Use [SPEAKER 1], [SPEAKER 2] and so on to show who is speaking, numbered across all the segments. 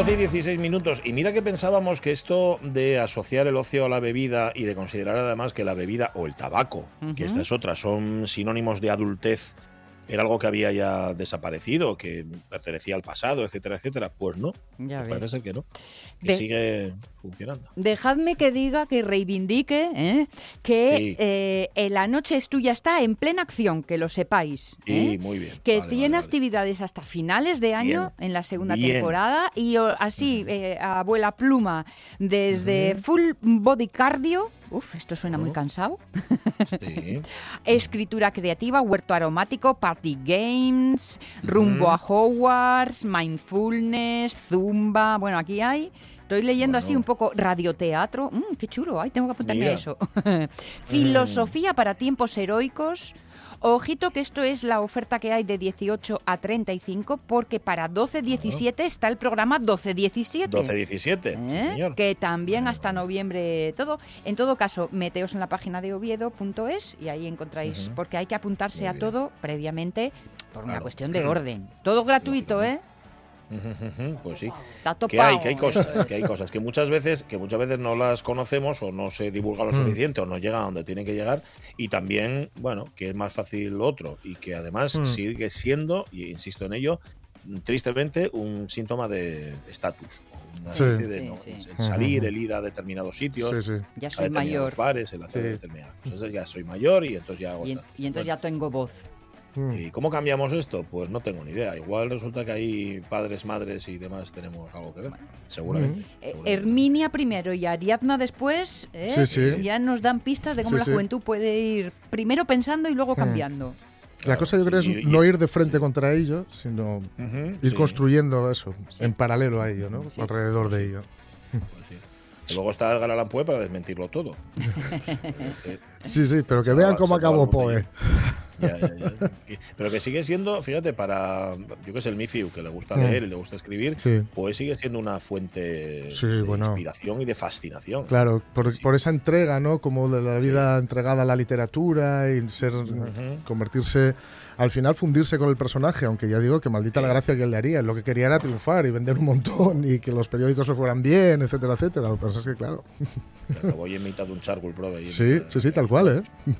[SPEAKER 1] 12 y 16 minutos. Y mira que pensábamos que esto de asociar el ocio a la bebida y de considerar además que la bebida o el tabaco, que esta es otra, son sinónimos de adultez, era algo que había ya desaparecido, que pertenecía al pasado, etcétera, etcétera. Pues no,
[SPEAKER 2] Ya
[SPEAKER 1] pues parece
[SPEAKER 2] ves.
[SPEAKER 1] ser que no, que
[SPEAKER 2] De-
[SPEAKER 1] sigue funcionando.
[SPEAKER 2] Dejadme que diga, que reivindique, ¿eh? que
[SPEAKER 1] Sí.
[SPEAKER 2] eh, la noche es tuya está en plena acción, que lo sepáis.
[SPEAKER 1] Sí,
[SPEAKER 2] ¿eh?
[SPEAKER 1] muy bien.
[SPEAKER 2] Que
[SPEAKER 1] Vale,
[SPEAKER 2] tiene
[SPEAKER 1] vale, vale.
[SPEAKER 2] actividades hasta finales de año en la segunda
[SPEAKER 1] Bien.
[SPEAKER 2] temporada y así, abuela pluma, desde full body cardio. Uf, esto suena muy
[SPEAKER 1] Ujú.
[SPEAKER 2] cansado.
[SPEAKER 1] Sí.
[SPEAKER 2] Escritura creativa, huerto aromático, party games, rumbo a Hogwarts, mindfulness, zumba. Bueno, aquí hay. Estoy leyendo así un poco radioteatro. Mm, qué chulo, ay, tengo que apuntarme a eso. Filosofía para tiempos heroicos. Ojito que esto es la oferta que hay de 18 a 35 porque para 12-17 está el programa 12-17.
[SPEAKER 1] 12-17,
[SPEAKER 2] ¿Eh?
[SPEAKER 1] señor.
[SPEAKER 2] que también hasta noviembre todo. En todo caso, meteos en la página de oviedo.es y ahí encontráis, porque hay que apuntarse
[SPEAKER 1] Muy
[SPEAKER 2] a
[SPEAKER 1] bien.
[SPEAKER 2] todo previamente por una cuestión de orden. Todo gratuito, ¿eh?
[SPEAKER 1] Pues sí.
[SPEAKER 2] Está
[SPEAKER 1] Que hay, que hay cosas, que hay cosas que muchas veces, que muchas veces no las conocemos o no se divulga lo
[SPEAKER 3] Mm.
[SPEAKER 1] suficiente o no llega a donde tienen que llegar y también, bueno, que es más fácil lo otro y que además
[SPEAKER 3] Mm.
[SPEAKER 1] sigue siendo, y insisto en ello, tristemente un síntoma de estatus. Una
[SPEAKER 3] Sí.
[SPEAKER 1] de,
[SPEAKER 2] Sí,
[SPEAKER 1] ¿no?
[SPEAKER 2] sí.
[SPEAKER 1] El salir, el ir a determinados sitios,
[SPEAKER 3] Sí, sí.
[SPEAKER 2] Ya
[SPEAKER 1] a
[SPEAKER 2] soy
[SPEAKER 1] determinados
[SPEAKER 2] mayor.
[SPEAKER 1] bares, el hacer
[SPEAKER 3] Sí.
[SPEAKER 1] determinadas cosas. Entonces ya soy mayor y entonces ya hago
[SPEAKER 2] Y, en-
[SPEAKER 1] tal.
[SPEAKER 2] y entonces ya tengo voz.
[SPEAKER 3] Mm.
[SPEAKER 1] ¿Y cómo cambiamos esto? Pues no tengo ni idea. Igual resulta que hay padres, madres y demás tenemos algo que ver. Seguramente.
[SPEAKER 2] Eh,
[SPEAKER 1] seguramente.
[SPEAKER 2] Herminia primero y Ariadna después ¿eh?
[SPEAKER 3] Sí, sí.
[SPEAKER 2] ya nos dan pistas de cómo
[SPEAKER 3] Sí,
[SPEAKER 2] la
[SPEAKER 3] sí.
[SPEAKER 2] juventud puede ir primero pensando y luego
[SPEAKER 3] Mm.
[SPEAKER 2] cambiando.
[SPEAKER 3] La cosa yo creo es
[SPEAKER 1] y-
[SPEAKER 3] no ir de frente contra ello, sino ir
[SPEAKER 1] sí,
[SPEAKER 3] construyendo eso,
[SPEAKER 2] Sí.
[SPEAKER 3] en paralelo a ello, ¿no?
[SPEAKER 2] Sí.
[SPEAKER 3] Alrededor de ello.
[SPEAKER 1] pues luego está Edgar Allan Poe para desmentirlo todo. Eh,
[SPEAKER 3] Sí, sí, pero que vean cómo acabó Poe.
[SPEAKER 1] botellón. ya, ya, ya. Y- Pero que sigue siendo, fíjate, para, yo que sé, el Mifiu, que le gusta leer y le gusta escribir,
[SPEAKER 3] Sí.
[SPEAKER 1] Poe sigue siendo una fuente
[SPEAKER 3] Sí,
[SPEAKER 1] de
[SPEAKER 3] bueno.
[SPEAKER 1] inspiración y de fascinación.
[SPEAKER 3] Claro, por,
[SPEAKER 1] Sí.
[SPEAKER 3] por esa entrega, ¿no? Como de la vida entregada a la literatura y ser, convertirse, al final fundirse con el personaje, aunque ya digo que maldita la gracia que él le haría. Lo que quería era triunfar y vender un montón y que los periódicos le fueran bien, etcétera, etcétera. Lo que pasa es que, claro.
[SPEAKER 1] Acabó en mitad de un charcoal pro. ahí en
[SPEAKER 3] Sí, sí, sí, tal cual, ¿eh?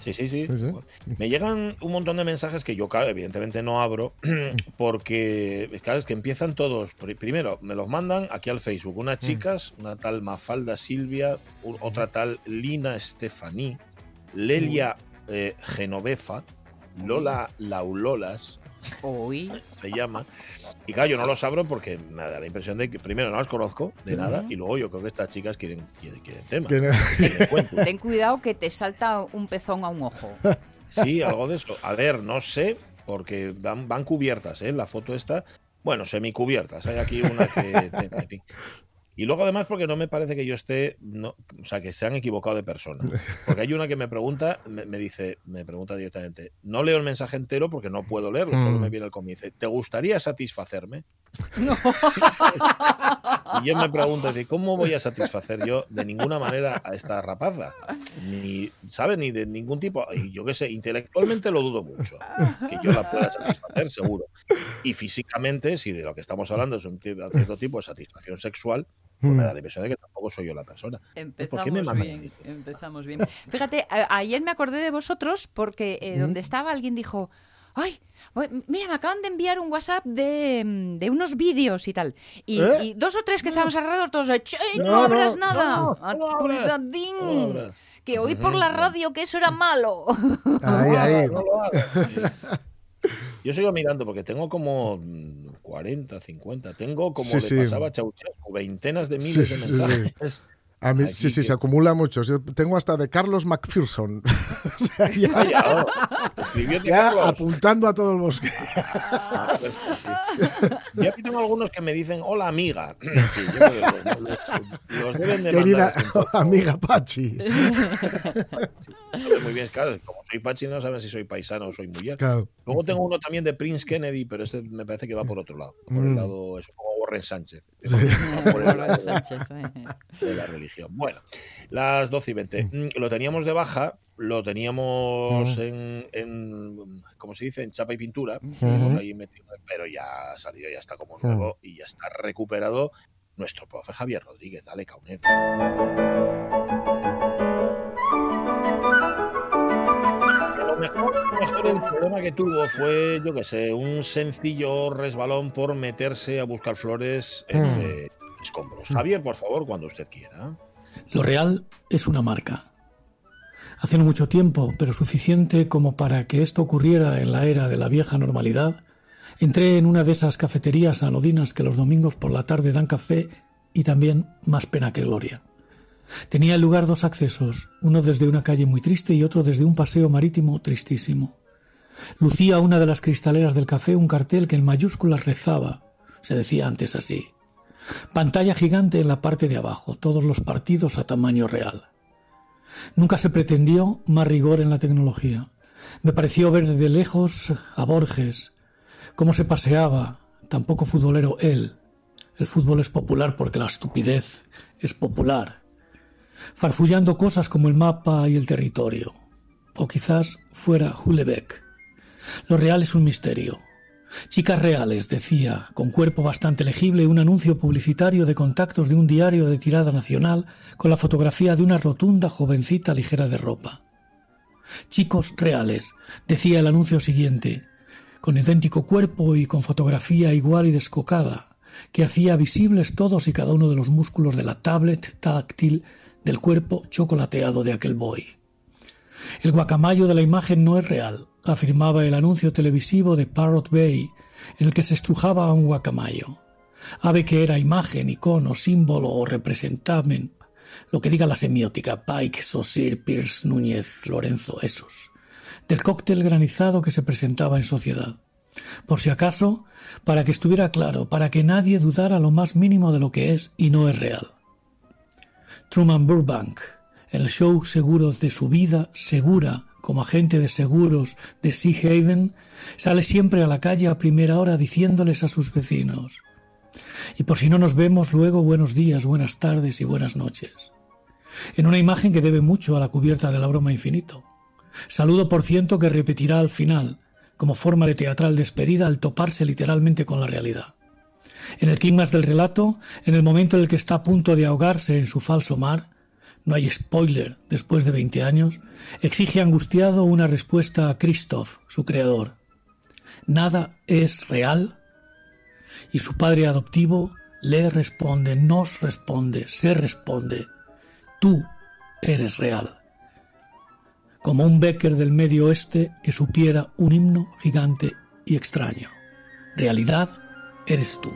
[SPEAKER 1] Sí, sí, sí.
[SPEAKER 3] Sí, sí.
[SPEAKER 1] Me llegan un montón de mensajes que yo, claro, evidentemente no abro, porque, claro, es que empiezan todos. Pri- Primero, me los mandan aquí al Facebook. Unas chicas, una tal Mafalda Silvia, otra tal Lina Estefaní, Lelia eh, Genovefa, Lola Laulolas,
[SPEAKER 2] Hoy.
[SPEAKER 1] se llama. Y claro, yo no los abro porque me da la impresión de que primero no las conozco de nada y luego yo creo que estas chicas quieren, quieren, quieren tema. Quieren.
[SPEAKER 2] Ten cuidado que te salta un pezón a un ojo.
[SPEAKER 1] Sí, algo de eso. A ver, no sé, porque van, van cubiertas, ¿eh? La foto está, bueno, semicubiertas. Hay aquí una que... Y luego además porque no me parece que yo esté, no, o sea, que se han equivocado de persona. Porque hay una que me pregunta, me, me dice, me pregunta directamente, no leo el mensaje entero porque no puedo leerlo, solo
[SPEAKER 3] Mm.
[SPEAKER 1] me viene el comienzo. ¿Te gustaría satisfacerme? Y yo me pregunto, ¿cómo voy a satisfacer yo de ninguna manera a esta rapaza? Ni, ¿sabe? Ni de ningún tipo. Y yo qué sé, intelectualmente lo dudo mucho. Que yo la pueda satisfacer, seguro. Y físicamente, si de lo que estamos hablando es un cierto tipo de satisfacción sexual, pues me da la impresión de que tampoco soy yo la persona. ¿Por qué me
[SPEAKER 2] Empezamos bien, empezamos bien. Fíjate, a- ayer me acordé de vosotros porque eh, donde estaba alguien dijo, ¡Ay! Mira, me acaban de enviar un WhatsApp de, mm, de unos vídeos y tal. Y,
[SPEAKER 3] ¿Eh?
[SPEAKER 2] y dos o tres que estábamos alrededor, todos de, "Che, no, abras nada.
[SPEAKER 1] no,
[SPEAKER 2] Ah,
[SPEAKER 1] no abras,
[SPEAKER 2] cuidadín,
[SPEAKER 1] no abras".
[SPEAKER 2] Que oí por la radio que eso era malo.
[SPEAKER 3] Ahí, ahí.
[SPEAKER 1] Yo sigo mirando porque tengo como mm, 40, 50. Tengo como
[SPEAKER 3] Sí,
[SPEAKER 1] le
[SPEAKER 3] sí.
[SPEAKER 1] pasaba a Ceausescu, veintenas de miles
[SPEAKER 3] sí,
[SPEAKER 1] de
[SPEAKER 3] sí, sí.
[SPEAKER 1] mensajes.
[SPEAKER 3] A mí, sí, sí,
[SPEAKER 1] que-
[SPEAKER 3] se acumula mucho. Tengo hasta de Carlos McPherson. o sea, ya,
[SPEAKER 1] Vaya, oh,
[SPEAKER 3] ya
[SPEAKER 1] Carlos.
[SPEAKER 3] apuntando a todo el bosque.
[SPEAKER 1] Ah, pues, sí. Aquí tengo algunos que me dicen, hola amiga. Sí, yo los, los- los deben de
[SPEAKER 3] Querida amiga Pachi.
[SPEAKER 1] Muy bien, claro, como soy Pachi no saben si soy paisano o soy mujer.
[SPEAKER 3] Claro.
[SPEAKER 1] Luego tengo uno también de Prince Kennedy, pero ese me parece que va por otro lado. Por el
[SPEAKER 3] Mm.
[SPEAKER 1] lado, es como Warren Sánchez. Va por el lado de la religión. Bueno, las 12 y 20. Mm, Lo teníamos de baja, lo teníamos
[SPEAKER 3] Mm.
[SPEAKER 1] en, en, ¿cómo se dice? En chapa y pintura.
[SPEAKER 2] Sí.
[SPEAKER 1] Ahí metido, pero ya ha salido, ya está como
[SPEAKER 3] Mm.
[SPEAKER 1] nuevo y ya está recuperado nuestro profe Javier Rodríguez. Dale, Caunet. Mejor, el problema que tuvo fue, yo qué sé, un sencillo resbalón por meterse a buscar flores entre escombros. Javier, por favor, cuando usted quiera.
[SPEAKER 4] Lo real es una marca. Hace no mucho tiempo, pero suficiente como para que esto ocurriera en la era de la vieja normalidad, entré en una de esas cafeterías anodinas que los domingos por la tarde dan café y también más pena que gloria. Tenía lugar dos accesos, uno desde una calle muy triste y otro desde un paseo marítimo tristísimo. Lucía una de las cristaleras del café un cartel que en mayúsculas rezaba, se decía antes así, Pantalla gigante en la parte de abajo, todos los partidos a tamaño real. Nunca se pretendió más rigor en la tecnología. Me pareció ver de lejos a Borges, cómo se paseaba, tampoco futbolero él. El fútbol es popular porque la estupidez es popular. Farfullando cosas como el mapa y el territorio. O quizás fuera Hulebeck. Lo real es un misterio. Chicas reales, decía, con cuerpo bastante legible, un anuncio publicitario de contactos de un diario de tirada nacional con la fotografía de una rotunda jovencita ligera de ropa. Chicos reales, decía el anuncio siguiente, con idéntico cuerpo y con fotografía igual y descocada, que hacía visibles todos y cada uno de los músculos de la tablet táctil del cuerpo chocolateado de aquel boy. El guacamayo de la imagen no es real, afirmaba el anuncio televisivo de Parrot Bay, en el que se estrujaba a un guacamayo. Ave que era imagen, icono, símbolo o representamen, lo que diga la semiótica, Pike, Saussure, Pierce, Núñez, Lorenzo, esos, del cóctel granizado que se presentaba en sociedad. Por si acaso, para que estuviera claro, para que nadie dudara lo más mínimo de lo que es y no es real. Truman Burbank, el show seguro de su vida, segura como agente de seguros de Sea Haven, sale siempre a la calle a primera hora diciéndoles a sus vecinos. Y por si no nos vemos luego, buenos días, buenas tardes y buenas noches. En una imagen que debe mucho a la cubierta de la broma infinito. Saludo por ciento que repetirá al final, como forma de teatral despedida al toparse literalmente con la realidad. En el clímax del relato, en el momento en el que está a punto de ahogarse en su falso mar, no hay spoiler después de 20 años, exige angustiado una respuesta a Christoph, su creador. Nada es real. Y su padre adoptivo le responde, nos responde, se responde. Tú eres real. Como un Becker del medio oeste que supiera un himno gigante y extraño. Realidad eres tú.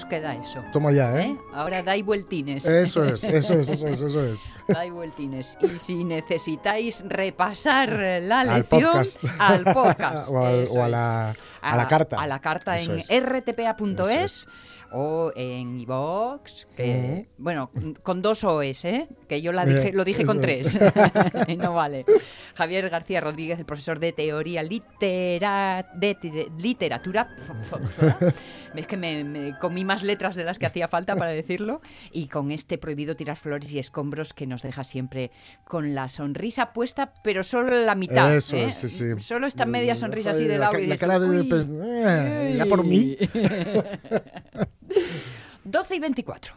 [SPEAKER 2] Os queda eso.
[SPEAKER 3] Toma ya, ¿eh?
[SPEAKER 2] ¿eh? Ahora dais vueltines.
[SPEAKER 3] Eso es, eso es, eso es, eso es.
[SPEAKER 2] Dais vueltines. Y si necesitáis repasar la
[SPEAKER 3] Al
[SPEAKER 2] lección,
[SPEAKER 3] podcast.
[SPEAKER 2] al podcast.
[SPEAKER 3] O al-
[SPEAKER 2] eso
[SPEAKER 3] o a la- a la carta.
[SPEAKER 2] A la carta
[SPEAKER 3] Eso
[SPEAKER 2] en
[SPEAKER 3] es.
[SPEAKER 2] rtpa.es o en iVox, que bueno, con dos OEs, ¿eh? que yo la dije,
[SPEAKER 3] Eh,
[SPEAKER 2] lo dije con tres, no vale. Javier García Rodríguez, el profesor de teoría litera, de, de- literatura, es que me, me comí más letras de las que hacía falta para decirlo, y con este prohibido tirar flores y escombros que nos deja siempre con la sonrisa puesta, pero solo la mitad.
[SPEAKER 3] Eso
[SPEAKER 2] ¿eh?
[SPEAKER 3] sí, sí.
[SPEAKER 2] Solo esta media sonrisa así de
[SPEAKER 3] La
[SPEAKER 2] lado.
[SPEAKER 3] la
[SPEAKER 2] dices tú,
[SPEAKER 3] cara de-
[SPEAKER 2] "Uy".
[SPEAKER 3] eh, ya por mí.
[SPEAKER 2] 12 y 24.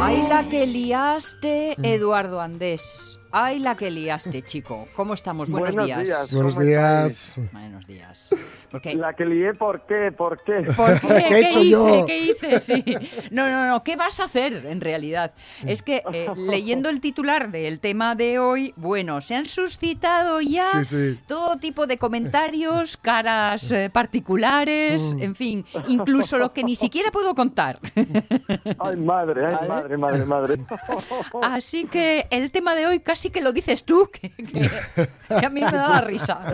[SPEAKER 2] Ay, la que liaste, Eduardo Andés. Ay, la que liaste, chico. ¿Cómo estamos? Buenos,
[SPEAKER 5] Buenos
[SPEAKER 2] días.
[SPEAKER 5] días.
[SPEAKER 3] Buenos
[SPEAKER 5] ¿Cómo
[SPEAKER 3] días.
[SPEAKER 2] Buenos días. Porque,
[SPEAKER 5] La que lié, ¿por qué? ¿Por qué?
[SPEAKER 2] ¿Por qué?
[SPEAKER 3] ¿Qué he hecho
[SPEAKER 2] hice?
[SPEAKER 3] yo?
[SPEAKER 2] ¿Qué hice? Sí. No, no, no. ¿Qué vas a hacer en realidad? Es que eh, leyendo el titular del tema de hoy, bueno, se han suscitado ya
[SPEAKER 3] Sí, sí.
[SPEAKER 2] todo tipo de comentarios, caras eh, particulares,
[SPEAKER 3] Mm.
[SPEAKER 2] en fin, incluso lo que ni siquiera puedo contar.
[SPEAKER 5] Ay, madre, ay, madre, madre, madre.
[SPEAKER 2] Así que el tema de hoy casi que lo dices tú, que, que- que a mí me da la risa.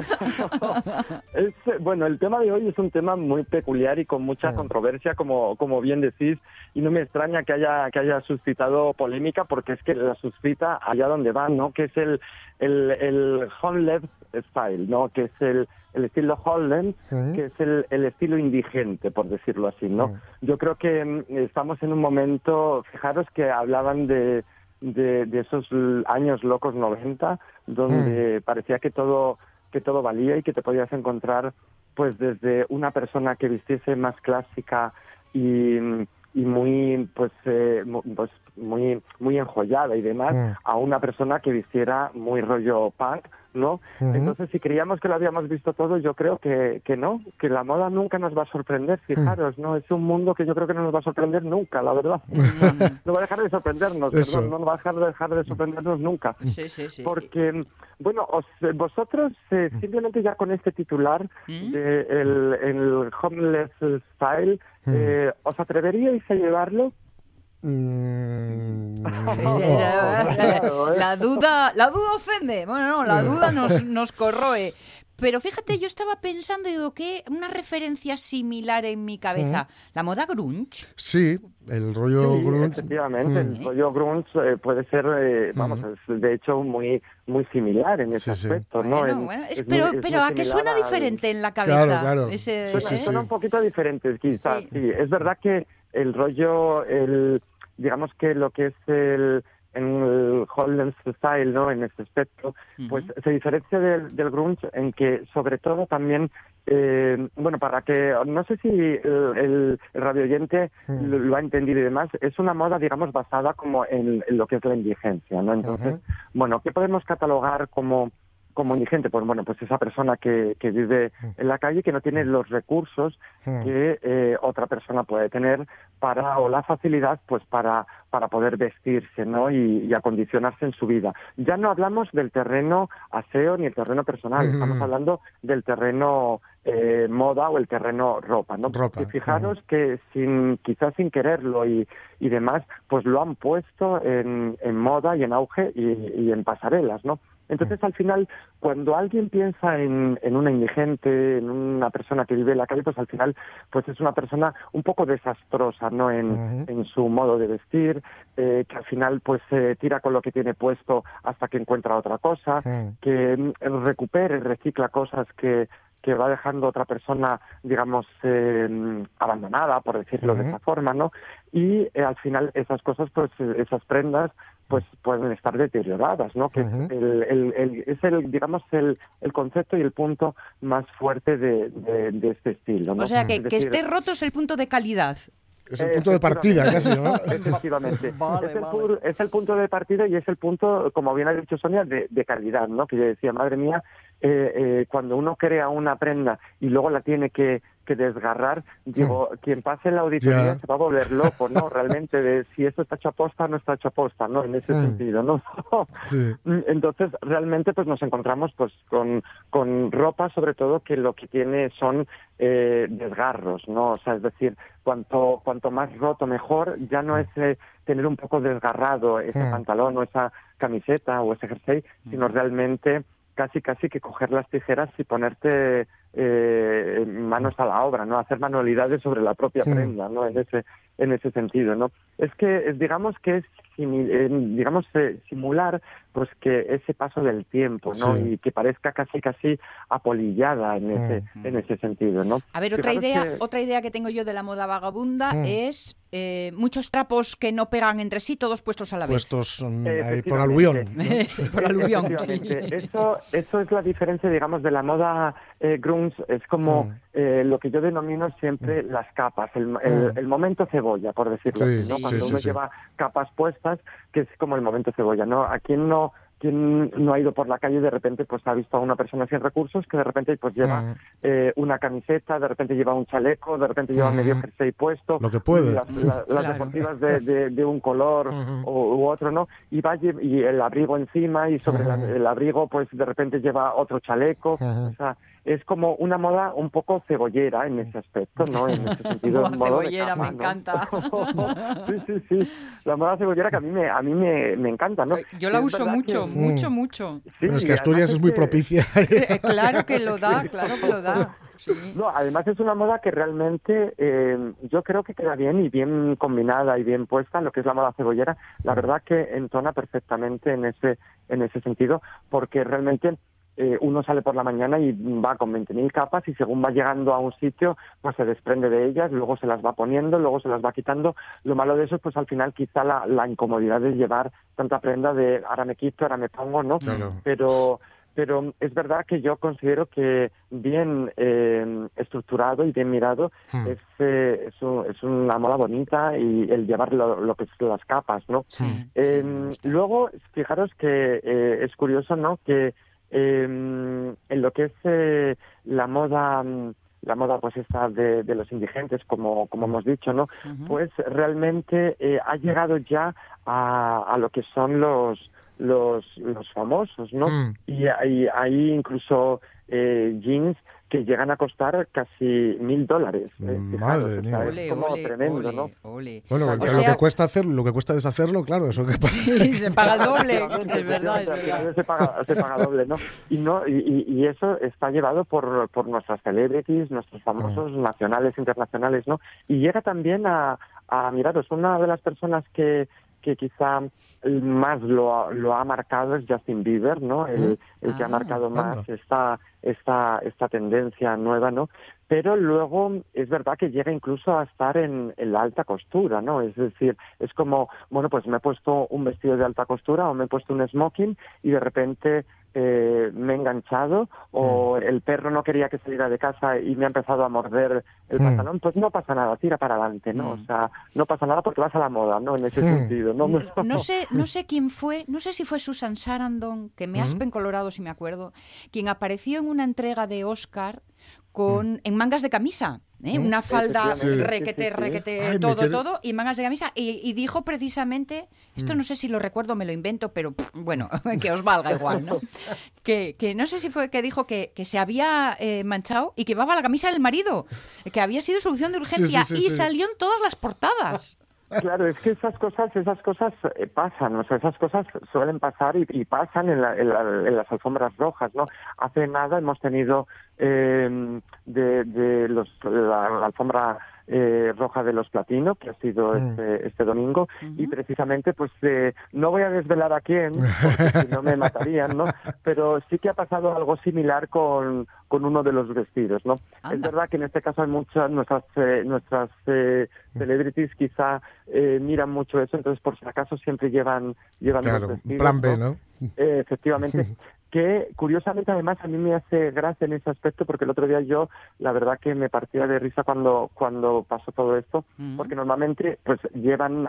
[SPEAKER 5] Es, bueno, el tema de hoy es un tema muy peculiar y con mucha controversia, como, como bien decís, y no me extraña que haya, que haya suscitado polémica, porque es que la suscita allá donde va, ¿no? Que es el, el, el Homeland Style, ¿no? Que es el, el estilo Holland, que es el, el estilo indigente, por decirlo así, ¿no? Yo creo que mm, estamos en un momento, fijaros que hablaban de, de, de esos años locos 90, donde parecía que todo, que todo valía y que te podías encontrar pues desde una persona que vistiese más clásica y, y muy pues, eh, pues muy muy enjollada y demás
[SPEAKER 3] Mm.
[SPEAKER 5] a una persona que vistiera muy rollo punk no entonces si creíamos que lo habíamos visto todo yo creo que, que no que la moda nunca nos va a sorprender fijaros no es un mundo que yo creo que no nos va a sorprender nunca la verdad. No va a dejar de sorprendernos perdón, no va a dejar de dejar de sorprendernos nunca.
[SPEAKER 2] Sí, sí, sí.
[SPEAKER 5] porque, bueno, os- vosotros eh, simplemente ya con este titular
[SPEAKER 2] ¿Mm?
[SPEAKER 5] de el, el Homeless Style, eh, ¿os atreveríais a llevarlo?
[SPEAKER 3] Mm, no.
[SPEAKER 2] sí, la, la duda, la duda ofende. Bueno, no, la duda nos, nos corroe. Pero fíjate, yo estaba pensando y digo que una referencia similar en mi cabeza, la moda grunge.
[SPEAKER 3] Sí, el rollo
[SPEAKER 5] Sí,
[SPEAKER 3] grunge.
[SPEAKER 5] efectivamente,
[SPEAKER 3] Mm.
[SPEAKER 5] el rollo grunge eh, puede ser, eh, vamos, es de hecho muy muy similar en ese
[SPEAKER 3] Sí, sí.
[SPEAKER 5] aspecto, ¿no?
[SPEAKER 2] Bueno,
[SPEAKER 5] En-
[SPEAKER 2] bueno, es-
[SPEAKER 5] es muy-
[SPEAKER 2] pero,
[SPEAKER 5] es
[SPEAKER 2] pero ¿a qué
[SPEAKER 5] similar
[SPEAKER 2] suena
[SPEAKER 5] al-
[SPEAKER 2] diferente en la cabeza?
[SPEAKER 3] Claro, claro.
[SPEAKER 2] Ese-
[SPEAKER 3] Sí,
[SPEAKER 5] Suena, un poquito diferente, quizás.
[SPEAKER 2] Sí.
[SPEAKER 5] Sí. es verdad que el rollo, el, digamos que lo que es el el Holland Style, ¿no? En este aspecto, pues se diferencia del, del grunge en que, sobre todo, también, eh, bueno, para que, no sé si el, el, radio oyente lo, lo ha entendido y demás, es una moda, digamos, basada como en, en lo que es la indigencia, ¿no? Entonces, bueno, ¿qué podemos catalogar como como indigente? Pues bueno, pues esa persona que, que vive en la calle que no tiene los recursos
[SPEAKER 3] Mm.
[SPEAKER 5] que eh, otra persona puede tener para o la facilidad pues para para poder vestirse no y, y acondicionarse en su vida. Ya no hablamos del terreno aseo ni el terreno personal estamos hablando del terreno eh, moda o el terreno ropa no
[SPEAKER 3] Ropa,
[SPEAKER 5] y fijaros que sin quizás sin quererlo y, y demás pues lo han puesto en, en moda y en auge y, y en pasarelas no entonces, al final, cuando alguien piensa en, en una indigente, en una persona que vive en la calle, pues al final, pues es una persona un poco desastrosa, ¿no? En, su modo de vestir, eh, que al final, pues se tira con lo que tiene puesto hasta que encuentra otra cosa, que mm, recupera y recicla cosas que que va dejando otra persona, digamos, eh, abandonada, por decirlo de esa forma, ¿no? Y eh, al final esas cosas, pues eh, esas prendas, pues pueden estar deterioradas, ¿no? Que el, el- el- es el, digamos, el, el concepto y el punto más fuerte de, de- de este estilo, ¿no?
[SPEAKER 2] O sea, que,
[SPEAKER 5] Es
[SPEAKER 2] que esté roto es el punto de calidad.
[SPEAKER 3] Es el punto de partida casi, ¿no?
[SPEAKER 5] Efectivamente.
[SPEAKER 2] Vale,
[SPEAKER 5] es, el
[SPEAKER 2] vale.
[SPEAKER 5] pu- es el punto de partida y es el punto, como bien ha dicho Sonia, de, de calidad, ¿no? Que yo decía, madre mía, eh, eh, cuando uno crea una prenda y luego la tiene que, que desgarrar, digo, quien pase la auditoría se va a volver loco, ¿no? Realmente, de si esto está hecho a posta o no está hecho a posta, ¿no? En ese
[SPEAKER 3] Mm.
[SPEAKER 5] sentido, ¿no?
[SPEAKER 3] Sí.
[SPEAKER 5] Entonces, realmente, pues nos encontramos pues con, con ropa, sobre todo, que lo que tiene son eh, desgarros, ¿no? O sea, es decir, cuanto, cuanto más roto mejor, ya no es eh, tener un poco desgarrado ese
[SPEAKER 3] Mm.
[SPEAKER 5] pantalón o esa camiseta o ese jersey, sino realmente casi casi que coger las tijeras y ponerte eh, manos a la obra, ¿no? Hacer manualidades sobre la propia
[SPEAKER 3] Mm.
[SPEAKER 5] prenda, ¿no? En ese, en ese sentido, ¿no? Es que digamos que es digamos eh, simular pues que ese paso del tiempo, ¿no?
[SPEAKER 3] Sí.
[SPEAKER 5] Y que parezca casi casi apolillada en ese
[SPEAKER 3] Mm.
[SPEAKER 5] en ese sentido, ¿no?
[SPEAKER 2] A ver, otra
[SPEAKER 5] Fijaros
[SPEAKER 2] idea,
[SPEAKER 5] que-
[SPEAKER 2] otra idea que tengo yo de la moda vagabunda
[SPEAKER 3] Mm.
[SPEAKER 2] es eh, muchos trapos que no pegan entre sí, todos puestos a la vez.
[SPEAKER 3] Puestos mm, por aluvión. ¿no?
[SPEAKER 2] Sí, por aluvión, sí.
[SPEAKER 5] Eso, eso es la diferencia, digamos, de la moda eh, grunge. Es como
[SPEAKER 3] Mm.
[SPEAKER 5] eh, lo que yo denomino siempre las capas, el, el- el momento cebolla, por decirlo
[SPEAKER 3] Sí,
[SPEAKER 5] así. ¿no?
[SPEAKER 2] sí,
[SPEAKER 5] Cuando
[SPEAKER 3] sí,
[SPEAKER 5] uno
[SPEAKER 3] sí.
[SPEAKER 5] lleva capas puestas, que es como el momento cebolla. ¿no? ¿A quién no, quién no ha ido por la calle y de repente pues ha visto a una persona sin recursos que de repente pues lleva
[SPEAKER 3] Mm.
[SPEAKER 5] eh, una camiseta, de repente lleva un chaleco, de repente lleva
[SPEAKER 3] Mm.
[SPEAKER 5] medio jersey puesto,
[SPEAKER 3] Lo que puede.
[SPEAKER 5] las, la- las
[SPEAKER 2] Claro.
[SPEAKER 5] deportivas de, de- de un color o, u otro, ¿no? Y va y el abrigo encima y sobre la- el abrigo pues de repente lleva otro chaleco, o sea, es como una moda un poco cebollera en ese aspecto, ¿no? En ese sentido,
[SPEAKER 2] Moda
[SPEAKER 5] modo de
[SPEAKER 2] cebollera, me encanta.
[SPEAKER 5] sí, sí, sí, la moda cebollera que a mí me, a mí me, me encanta, ¿no?
[SPEAKER 2] Yo la
[SPEAKER 5] es
[SPEAKER 2] uso
[SPEAKER 5] verdad
[SPEAKER 2] mucho,
[SPEAKER 5] que-
[SPEAKER 2] mucho,
[SPEAKER 3] Mm.
[SPEAKER 2] mucho.
[SPEAKER 5] sí,
[SPEAKER 3] es que Asturias es muy propicia.
[SPEAKER 2] Eh, claro que lo da, claro que lo da. Sí.
[SPEAKER 5] No, además es una moda que realmente eh, yo creo que queda bien y bien combinada y bien puesta en lo que es la moda cebollera. La verdad que entona perfectamente en ese en ese sentido, porque realmente eh, uno sale por la mañana y va con 20.000 capas y según va llegando a un sitio, pues se desprende de ellas, luego se las va poniendo, luego se las va quitando. Lo malo de eso es pues al final quizá la, la incomodidad de llevar tanta prenda de ahora me quito, ahora me pongo, ¿no?
[SPEAKER 3] Claro.
[SPEAKER 5] pero pero es verdad que yo considero que bien eh, estructurado y bien mirado
[SPEAKER 3] Hmm.
[SPEAKER 5] es, eh, es, un- es una moda bonita y el llevar lo, lo que es las capas, ¿no?
[SPEAKER 2] Sí,
[SPEAKER 5] Eh,
[SPEAKER 2] sí,
[SPEAKER 5] luego, fijaros que eh, es curioso, ¿no? Que eh, en lo que es eh, la moda, mm, la moda pues esta de, de los indigentes, como, como hemos dicho, ¿no? Pues realmente eh, ha llegado ya a, a lo que son los los, los famosos, ¿no?
[SPEAKER 3] Mm.
[SPEAKER 5] Y hay incluso eh, jeans que llegan a costar casi mil dólares. eh,
[SPEAKER 3] Mm, madre
[SPEAKER 5] o sea,
[SPEAKER 3] mía.
[SPEAKER 5] es como
[SPEAKER 2] ole,
[SPEAKER 5] tremendo,
[SPEAKER 2] ole,
[SPEAKER 5] ¿no?
[SPEAKER 2] ole.
[SPEAKER 3] Bueno,
[SPEAKER 5] O
[SPEAKER 3] lo que cuesta hacerlo, lo que cuesta deshacerlo, claro, eso que pasa.
[SPEAKER 2] Sí, se paga doble. Es verdad, es
[SPEAKER 5] Se paga, se paga doble, ¿no? Y, no y, y- eso está llevado por, por nuestras celebrities, nuestros famosos nacionales, internacionales, ¿no? Y llega también a, a miraros, una de las personas que que quizá más lo, ha- lo ha marcado es Justin Bieber, ¿no? El, el que ha
[SPEAKER 2] Ah,
[SPEAKER 5] marcado más esta, esta, esta tendencia nueva, ¿no? Pero luego es verdad que llega incluso a estar en, en la alta costura, ¿no? Es decir, es como, bueno, pues me he puesto un vestido de alta costura o me he puesto un smoking y de repente eh, me he enganchado o el perro no quería que saliera de casa y me ha empezado a morder el
[SPEAKER 3] Mm.
[SPEAKER 5] pantalón, pues no pasa nada, tira para adelante, ¿no?
[SPEAKER 2] Mm.
[SPEAKER 5] O sea, no pasa nada porque vas a la moda, ¿no? En ese
[SPEAKER 3] Mm.
[SPEAKER 5] sentido, ¿no?
[SPEAKER 2] No sé, no sé quién fue, no sé si fue Susan Sarandon, que me aspen colorado si me acuerdo, quien apareció en una entrega de Oscar con en mangas de camisa, ¿eh?
[SPEAKER 3] Mm.
[SPEAKER 2] una falda requete,
[SPEAKER 5] Sí, sí, sí.
[SPEAKER 2] requete,
[SPEAKER 3] Ay,
[SPEAKER 2] todo,
[SPEAKER 3] quiero-
[SPEAKER 2] todo, y mangas de camisa, y, y dijo precisamente, esto no sé si lo recuerdo, me lo invento, pero pff, bueno, que os valga igual, ¿no? Que, que no sé si fue que dijo que, que se había eh, manchado y que llevaba la camisa del marido, que había sido solución de
[SPEAKER 3] Sí,
[SPEAKER 2] urgencia
[SPEAKER 3] sí, sí,
[SPEAKER 2] y
[SPEAKER 3] sí.
[SPEAKER 2] salió en todas las portadas.
[SPEAKER 5] Claro, es que esas cosas, esas cosas eh, pasan, o sea, esas cosas suelen pasar y, pasan en, la- en la- en las alfombras rojas, ¿no? Hace nada hemos tenido eh, de, de los, la, la alfombra eh, roja de los platino, que ha sido
[SPEAKER 3] Mm.
[SPEAKER 5] este, este domingo, y precisamente, pues, eh, no voy a desvelar a quién, porque si no me matarían, ¿no? Pero sí que ha pasado algo similar con, con uno de los vestidos, ¿no? Es verdad que en este caso hay muchas, nuestras, eh, nuestras eh, celebrities quizá eh, miran mucho eso, entonces por si acaso siempre llevan, llevan
[SPEAKER 3] Claro,
[SPEAKER 5] vestidos,
[SPEAKER 3] plan B, ¿no?
[SPEAKER 5] Eh, efectivamente. que curiosamente además a mí me hace gracia en ese aspecto porque el otro día yo la verdad que me partía de risa cuando cuando pasó todo esto
[SPEAKER 2] Mm.
[SPEAKER 5] porque normalmente pues llevan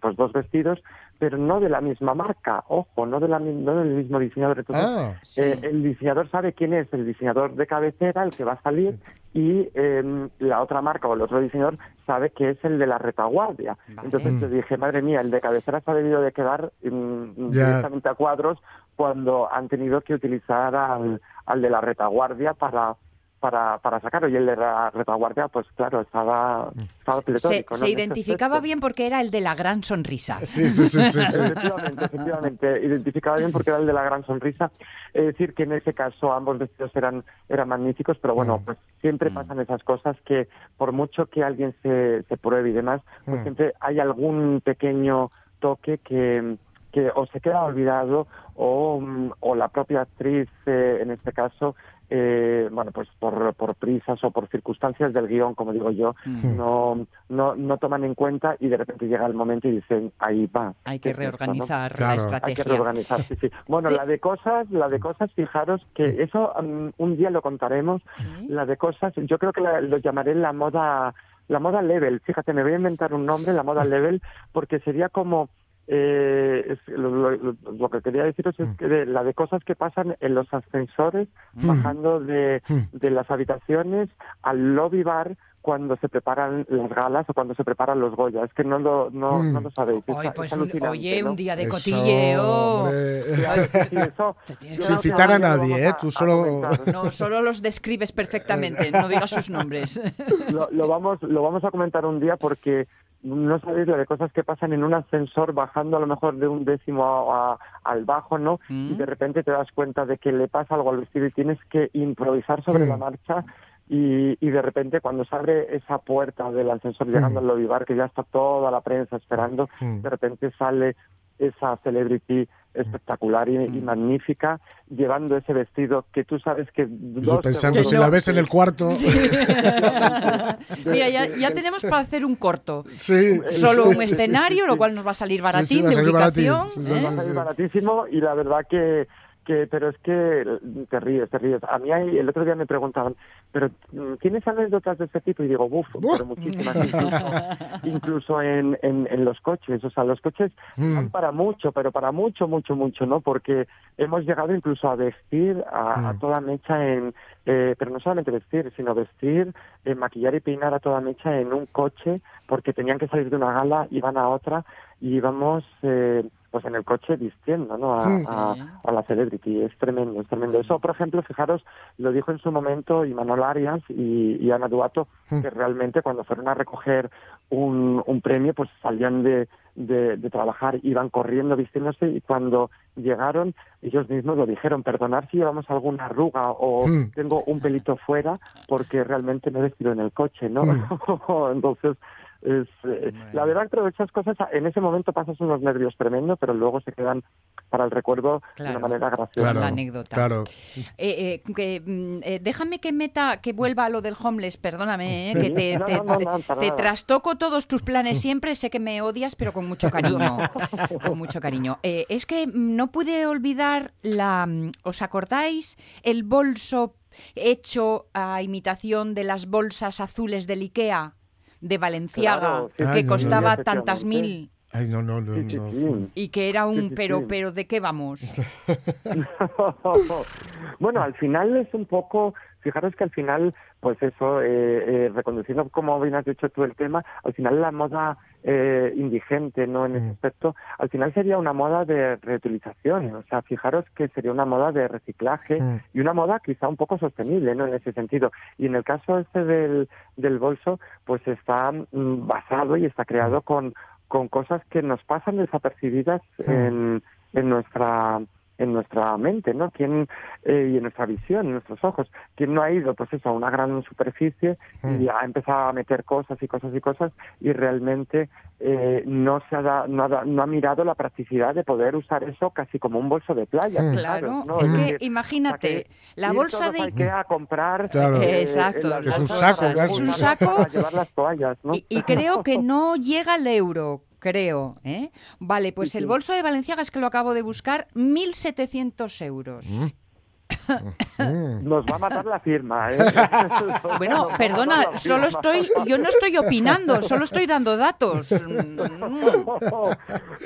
[SPEAKER 5] pues dos vestidos pero no de la misma marca ojo no de la no del mismo diseñador entonces
[SPEAKER 3] Ah,
[SPEAKER 2] Sí.
[SPEAKER 5] eh, el diseñador sabe quién es el diseñador de cabecera, el que va a salir, y eh, la otra marca o el otro diseñador sabe que es el de la retaguardia.
[SPEAKER 2] Vale.
[SPEAKER 5] Entonces
[SPEAKER 3] Mm.
[SPEAKER 5] yo dije, madre mía, el de cabecera se ha debido de quedar mm, directamente a cuadros cuando han tenido que utilizar al, al de la retaguardia para para, para sacarlo. Y el de la retaguardia, pues claro, estaba, estaba
[SPEAKER 2] Se, identificaba bien porque era el de la gran sonrisa.
[SPEAKER 3] Sí, sí, sí, sí, sí.
[SPEAKER 5] Efectivamente, efectivamente, identificaba bien porque era el de la gran sonrisa. Es decir, que en ese caso ambos vestidos eran, eran magníficos, pero bueno, pues siempre pasan esas cosas que por mucho que alguien se, se pruebe y demás, pues
[SPEAKER 3] Mm.
[SPEAKER 5] siempre hay algún pequeño toque que, que o se queda olvidado o, mm, o la propia actriz, eh, en este caso, eh, bueno, pues por, por prisas o por circunstancias del guion, como digo yo, no, no, no toman en cuenta y de repente llega el momento y dicen, ahí va.
[SPEAKER 2] Hay
[SPEAKER 5] ¿qué
[SPEAKER 2] que
[SPEAKER 5] es esto, no?
[SPEAKER 2] reorganizar
[SPEAKER 3] Claro.
[SPEAKER 2] la
[SPEAKER 3] Hay que
[SPEAKER 5] Hay que
[SPEAKER 2] estrategia.
[SPEAKER 5] reorganizar, sí, sí. Bueno, la de cosas, la de cosas, fijaros que eso mm, un día lo contaremos.
[SPEAKER 2] Sí.
[SPEAKER 5] La de cosas, yo creo que la- lo llamaré la moda, la moda level. Fíjate, me voy a inventar un nombre, la moda level, porque sería como eh, es- lo, lo- lo que quería deciros es que de- la de cosas que pasan en los ascensores, bajando de, de las habitaciones al lobby bar cuando se preparan las galas o cuando se preparan los Goya. Es que no lo, no,
[SPEAKER 3] Mm.
[SPEAKER 5] no lo sabéis. es-
[SPEAKER 2] Ay,
[SPEAKER 5] es
[SPEAKER 2] pues un- oye,
[SPEAKER 5] ¿no?
[SPEAKER 2] un día de
[SPEAKER 3] Eso,
[SPEAKER 2] cotilleo.
[SPEAKER 5] eso-
[SPEAKER 3] Sin citar a nadie, ¿eh?
[SPEAKER 5] a-
[SPEAKER 3] Tú solo-.
[SPEAKER 2] No, solo los describes perfectamente, no digas sus nombres.
[SPEAKER 5] lo, lo vamos lo vamos a comentar un día porque no sabéis lo de cosas que pasan en un ascensor bajando a lo mejor de un décimo a- a- al bajo, ¿no?
[SPEAKER 2] Mm.
[SPEAKER 5] Y de repente te das cuenta de que le pasa algo al vestido y tienes que improvisar sobre
[SPEAKER 3] Mm.
[SPEAKER 5] la marcha y, y de repente cuando se abre esa puerta del ascensor llegando al lobby bar, que ya está toda la prensa esperando,
[SPEAKER 3] Mm.
[SPEAKER 5] de repente sale esa celebrity espectacular y, y magnífica llevando ese vestido que tú sabes que dos
[SPEAKER 3] pensando,
[SPEAKER 5] segundos
[SPEAKER 3] si la ves en el cuarto.
[SPEAKER 2] Sí. Mira, ya, ya tenemos para hacer un corto.
[SPEAKER 3] Sí,
[SPEAKER 2] Solo
[SPEAKER 3] sí,
[SPEAKER 2] un
[SPEAKER 3] sí,
[SPEAKER 2] escenario,
[SPEAKER 5] sí,
[SPEAKER 2] lo cual nos va a salir baratín
[SPEAKER 3] sí, va a
[SPEAKER 2] de
[SPEAKER 3] salir baratín.
[SPEAKER 2] ubicación.
[SPEAKER 3] Sí, sí,
[SPEAKER 2] ¿eh?
[SPEAKER 5] Va a salir baratísimo y la verdad que, que pero es que te ríes, te ríes. A mí hay, el otro día me preguntaban, pero mm, ¿tienes anécdotas de este tipo? Y digo, buf, pero muchísimas, incluso, incluso en, en, en los coches. O sea, los coches
[SPEAKER 3] Mm.
[SPEAKER 5] van para mucho, pero para mucho, mucho, mucho, ¿no? Porque hemos llegado incluso a vestir a, a
[SPEAKER 3] Mm.
[SPEAKER 5] toda mecha en, eh, pero no solamente vestir, sino vestir, eh, maquillar y peinar a toda mecha en un coche, porque tenían que salir de una gala, iban a otra y íbamos eh, pues en el coche vistiendo ¿no? a, a-
[SPEAKER 2] Sí.
[SPEAKER 5] a la celebrity. Es tremendo, es tremendo. Eso, por ejemplo, fijaros, lo dijo en su momento Imanol Arias y, y Ana Duato,
[SPEAKER 3] Mm.
[SPEAKER 5] que realmente cuando fueron a recoger un, un premio, pues salían de, de, de trabajar, iban corriendo vistiéndose y cuando llegaron, ellos mismos lo dijeron, perdonar si llevamos alguna arruga o
[SPEAKER 3] Mm.
[SPEAKER 5] tengo un pelito fuera porque realmente me he vestido en el coche, ¿no?
[SPEAKER 3] Mm.
[SPEAKER 5] Entonces, es, eh, la verdad pero esas cosas en ese momento pasas unos nervios tremendos, pero luego se quedan para el recuerdo de una manera graciosa.
[SPEAKER 3] Claro,
[SPEAKER 2] la anécdota.
[SPEAKER 3] Claro.
[SPEAKER 2] Eh, eh, que, mm, eh, déjame que meta, que vuelva a lo del homeless, perdóname, eh, que te,
[SPEAKER 5] no,
[SPEAKER 2] te-
[SPEAKER 5] no, no,
[SPEAKER 2] te-
[SPEAKER 5] no, para
[SPEAKER 2] te
[SPEAKER 5] nada.
[SPEAKER 2] trastoco todos tus planes siempre, sé que me odias, pero con mucho cariño. con mucho cariño. Eh, es que no pude olvidar la. mm, ¿Os acordáis el bolso hecho a imitación de las bolsas azules del IKEA de Valenciaga,
[SPEAKER 5] Claro, sí,
[SPEAKER 3] Ay,
[SPEAKER 2] que
[SPEAKER 3] no, no,
[SPEAKER 2] costaba tantas mil?
[SPEAKER 3] Ay, no, no, no.
[SPEAKER 5] Sí, sí.
[SPEAKER 2] Y que era un, pero, pero ¿de qué vamos?
[SPEAKER 5] bueno, al final es un poco, fijaros que al final, pues eso, eh, eh, reconduciendo como bien has dicho tú el tema, al final la moda eh, indigente, ¿no? En ese
[SPEAKER 3] Mm.
[SPEAKER 5] aspecto, al final sería una moda de reutilización, o sea, fijaros que sería una moda de reciclaje
[SPEAKER 3] Mm.
[SPEAKER 5] y una moda quizá un poco sostenible, ¿no? En ese sentido. Y en el caso este del, del bolso, pues está mm, basado y está creado con, con cosas que nos pasan desapercibidas en, en nuestra en nuestra mente, ¿no? ¿Quién, eh, y en nuestra visión, en nuestros ojos. ¿Quién no ha ido, pues eso, a una gran superficie y
[SPEAKER 3] Mm.
[SPEAKER 5] ha empezado a meter cosas y cosas y cosas y realmente eh, no se ha, da- no, ha da- no ha mirado la practicidad de poder usar eso casi como un bolso de playa?
[SPEAKER 3] Mm.
[SPEAKER 2] Claro,
[SPEAKER 5] ¿no?
[SPEAKER 2] es
[SPEAKER 5] Es
[SPEAKER 2] que
[SPEAKER 5] decir,
[SPEAKER 2] imagínate, la bolsa de...
[SPEAKER 5] a Ikea a comprar
[SPEAKER 3] Claro.
[SPEAKER 5] eh,
[SPEAKER 2] Exacto,
[SPEAKER 5] las
[SPEAKER 3] Que es un
[SPEAKER 5] bolsas
[SPEAKER 3] saco.
[SPEAKER 2] Es un saco.
[SPEAKER 5] para llevar las toallas, ¿no?
[SPEAKER 2] Y, y creo que no llega al euro, creo. ¿eh? Vale, pues
[SPEAKER 5] Sí,
[SPEAKER 2] el bolso de Valenciaga es que lo acabo de buscar, 1.700 euros.
[SPEAKER 3] Mm.
[SPEAKER 5] Nos va a matar la firma, ¿eh?
[SPEAKER 2] Bueno, perdona, solo
[SPEAKER 5] firma.
[SPEAKER 2] estoy, yo no estoy opinando, solo estoy dando datos.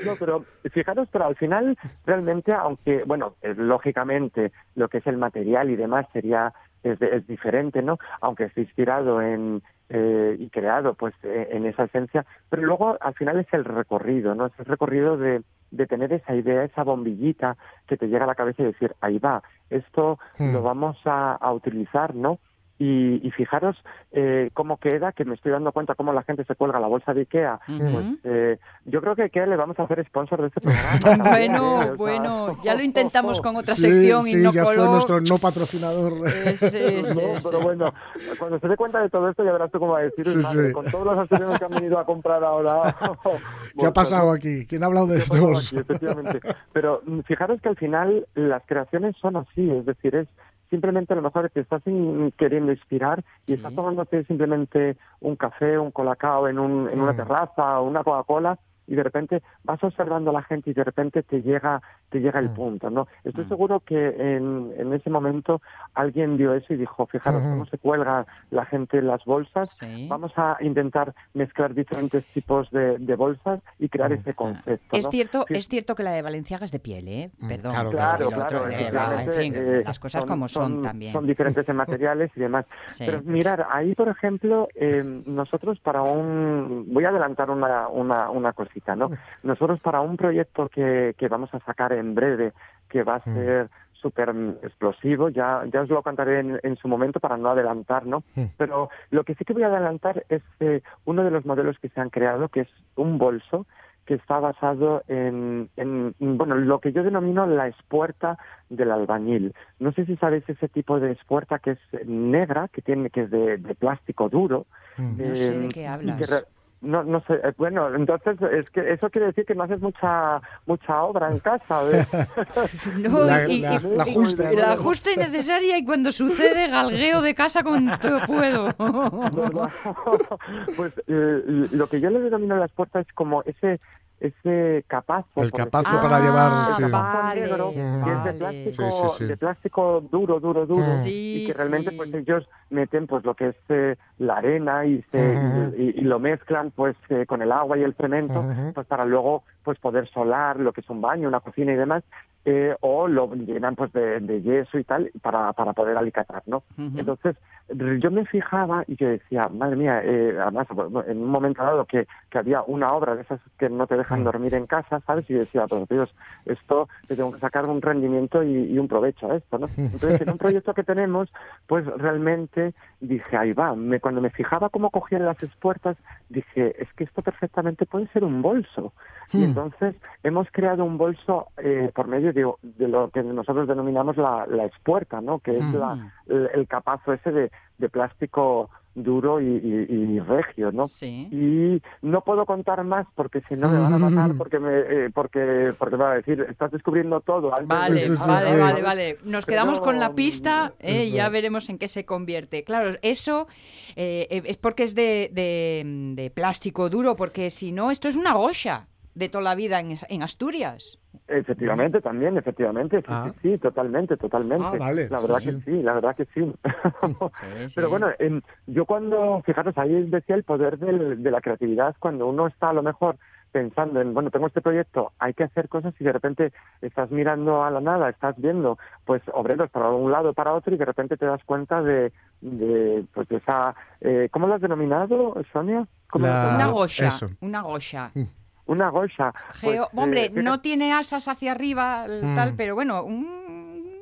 [SPEAKER 5] No, pero fijaros, pero al final realmente, aunque, bueno, eh, lógicamente lo que es el material y demás sería es, de- es diferente, ¿no? Aunque esté inspirado en eh, y creado, pues, eh, en esa esencia, pero luego al final es el recorrido, ¿no? Es el recorrido de, de tener esa idea, esa bombillita que te llega a la cabeza y decir, ahí va, esto
[SPEAKER 3] Hmm.
[SPEAKER 5] lo vamos a, a utilizar, ¿no? Y, y fijaros eh, cómo queda, que me estoy dando cuenta cómo la gente se cuelga la bolsa de Ikea. Pues eh, yo creo que a Ikea le vamos a hacer sponsor de este programa.
[SPEAKER 2] bueno,
[SPEAKER 5] O sea,
[SPEAKER 2] bueno, ya lo intentamos con otra
[SPEAKER 3] Sí,
[SPEAKER 2] sección
[SPEAKER 3] sí,
[SPEAKER 2] y no
[SPEAKER 3] ya fue
[SPEAKER 2] coló.
[SPEAKER 3] nuestro no patrocinador.
[SPEAKER 2] Eh, sí, sí,
[SPEAKER 5] No,
[SPEAKER 2] sí.
[SPEAKER 5] pero bueno, cuando se dé cuenta de todo esto ya verás tú cómo va a decir,
[SPEAKER 3] Sí,
[SPEAKER 5] madre,
[SPEAKER 3] sí.
[SPEAKER 5] con todos los aficionados que han venido a comprar ahora.
[SPEAKER 3] ¿Qué ha pasado aquí? ¿Quién ha hablado de.
[SPEAKER 5] Efectivamente. Pero mm, fijaros que al final las creaciones son así, es decir, es simplemente a lo mejor te estás queriendo inspirar y estás tomándote simplemente un café, un colacao en, un, en una terraza o una Coca-Cola y de repente vas observando a la gente y de repente te llega te llega el
[SPEAKER 3] Mm.
[SPEAKER 5] punto, ¿no? Estoy seguro que en, en ese momento alguien vio eso y dijo, fijaros cómo se cuelga la gente las bolsas,
[SPEAKER 2] Sí.
[SPEAKER 5] vamos a intentar mezclar diferentes tipos de, de bolsas y crear
[SPEAKER 3] Mm.
[SPEAKER 5] ese concepto,
[SPEAKER 2] Es
[SPEAKER 5] ¿no?
[SPEAKER 2] cierto,
[SPEAKER 5] Sí.
[SPEAKER 2] es cierto que la de Valenciaga es de piel, ¿eh?
[SPEAKER 3] Mm,
[SPEAKER 2] Perdón.
[SPEAKER 3] claro,
[SPEAKER 5] Claro, claro,
[SPEAKER 2] de- en fin,
[SPEAKER 5] eh,
[SPEAKER 2] las cosas como son, también.
[SPEAKER 5] Son diferentes en materiales y demás.
[SPEAKER 2] Sí.
[SPEAKER 5] Pero mirar, ahí, por ejemplo, eh, nosotros para un... Voy a adelantar una, una, una Nosotros para un proyecto que, que vamos a sacar en breve, que va a
[SPEAKER 3] Mm.
[SPEAKER 5] ser súper explosivo, ya, ya os lo contaré en, en su momento para no adelantar, ¿no?
[SPEAKER 3] Mm.
[SPEAKER 5] Pero lo que sí que voy a adelantar es eh, uno de los modelos que se han creado, que es un bolso que está basado en, en, bueno, lo que yo denomino la espuerta del albañil. No sé si sabéis ese tipo de espuerta que es negra, que tiene que es de, de plástico duro.
[SPEAKER 3] Mm.
[SPEAKER 2] No sé de
[SPEAKER 5] eh,
[SPEAKER 2] qué
[SPEAKER 5] y
[SPEAKER 2] hablas.
[SPEAKER 5] que no, no sé. eh, Bueno, entonces es que eso quiere decir que no haces mucha mucha obra en casa. ¿ves?
[SPEAKER 2] No,
[SPEAKER 3] La-
[SPEAKER 2] y-
[SPEAKER 3] la-
[SPEAKER 2] y-
[SPEAKER 3] la justa,
[SPEAKER 2] y
[SPEAKER 3] ¿no?
[SPEAKER 2] la justa y necesaria y cuando sucede galgueo de casa cuanto puedo.
[SPEAKER 5] pues eh, lo que yo le denomino la espuerta es como ese ese capazo.
[SPEAKER 3] El capazo para
[SPEAKER 2] Ah,
[SPEAKER 3] llevar,
[SPEAKER 5] el
[SPEAKER 3] sí.
[SPEAKER 5] capazo
[SPEAKER 2] vale,
[SPEAKER 5] negro, que es de
[SPEAKER 2] vale.
[SPEAKER 5] plástico,
[SPEAKER 3] Sí, sí, sí.
[SPEAKER 5] de plástico duro, duro, duro,
[SPEAKER 2] Sí,
[SPEAKER 5] y que realmente
[SPEAKER 2] sí.
[SPEAKER 5] pues ellos meten pues lo que es eh, la arena y, se,
[SPEAKER 3] Ujú.
[SPEAKER 5] y, y lo mezclan pues eh, con el agua y el cemento,
[SPEAKER 3] Ujú.
[SPEAKER 5] pues para luego pues poder solar lo que es un baño, una cocina y demás, eh, o lo llenan pues de, de yeso y tal para, para poder alicatar, ¿no? Entonces, yo me fijaba y yo decía, madre mía, eh, además, en un momento dado que, que había una obra de esas que no te dejan
[SPEAKER 3] Mm.
[SPEAKER 5] dormir en casa, ¿sabes? Y yo decía, pero Dios, esto le tengo que sacar un rendimiento y, y un provecho a esto, ¿no? Entonces, en un proyecto que tenemos, pues realmente dije, ahí va. Me, cuando me fijaba cómo cogían las espuertas, dije, es que esto perfectamente puede ser un bolso. Y
[SPEAKER 3] Hmm.
[SPEAKER 5] entonces hemos creado un bolso eh, por medio de, de lo que nosotros denominamos la, la espuerta, ¿no? Que es
[SPEAKER 3] Hmm.
[SPEAKER 5] la, el, el capazo ese de, de plástico duro y, y- y regio, ¿no?
[SPEAKER 2] Sí.
[SPEAKER 5] Y no puedo contar más porque si no me van a matar porque me eh, porque porque me va a decir estás descubriendo todo antes
[SPEAKER 2] Vale,
[SPEAKER 5] de-
[SPEAKER 3] Sí, sí, sí,
[SPEAKER 2] vale,
[SPEAKER 3] sí.
[SPEAKER 2] vale, vale. Nos
[SPEAKER 5] Pero
[SPEAKER 2] quedamos con la pista eh, y ya veremos en qué se convierte. Claro, eso eh, eh, es porque es de, de- de plástico duro, porque si no, esto es una goya de toda la vida en, en Asturias.
[SPEAKER 5] Efectivamente, también, efectivamente, sí,
[SPEAKER 3] Ah.
[SPEAKER 5] sí, sí, totalmente, totalmente.
[SPEAKER 3] Ah, vale,
[SPEAKER 5] La verdad
[SPEAKER 3] sí,
[SPEAKER 5] que
[SPEAKER 3] sí.
[SPEAKER 5] sí, la verdad que sí.
[SPEAKER 2] Sí, sí.
[SPEAKER 5] Pero bueno, em, yo cuando, fijaros, ahí decía el poder del- de la creatividad, cuando uno está a lo mejor pensando en, bueno, tengo este proyecto, hay que hacer cosas y de repente estás mirando a la nada, estás viendo, pues, obreros para un lado, para otro y de repente te das cuenta de, de pues, de esa, eh, ¿cómo lo has denominado, Sonia? ¿Cómo-
[SPEAKER 3] La-
[SPEAKER 2] una goya,
[SPEAKER 3] eso.
[SPEAKER 2] una goya.
[SPEAKER 5] Una goya. Pues,
[SPEAKER 2] Geo-
[SPEAKER 5] eh,
[SPEAKER 2] hombre, no tiene asas hacia arriba, el
[SPEAKER 3] Mm.
[SPEAKER 2] tal, pero bueno, un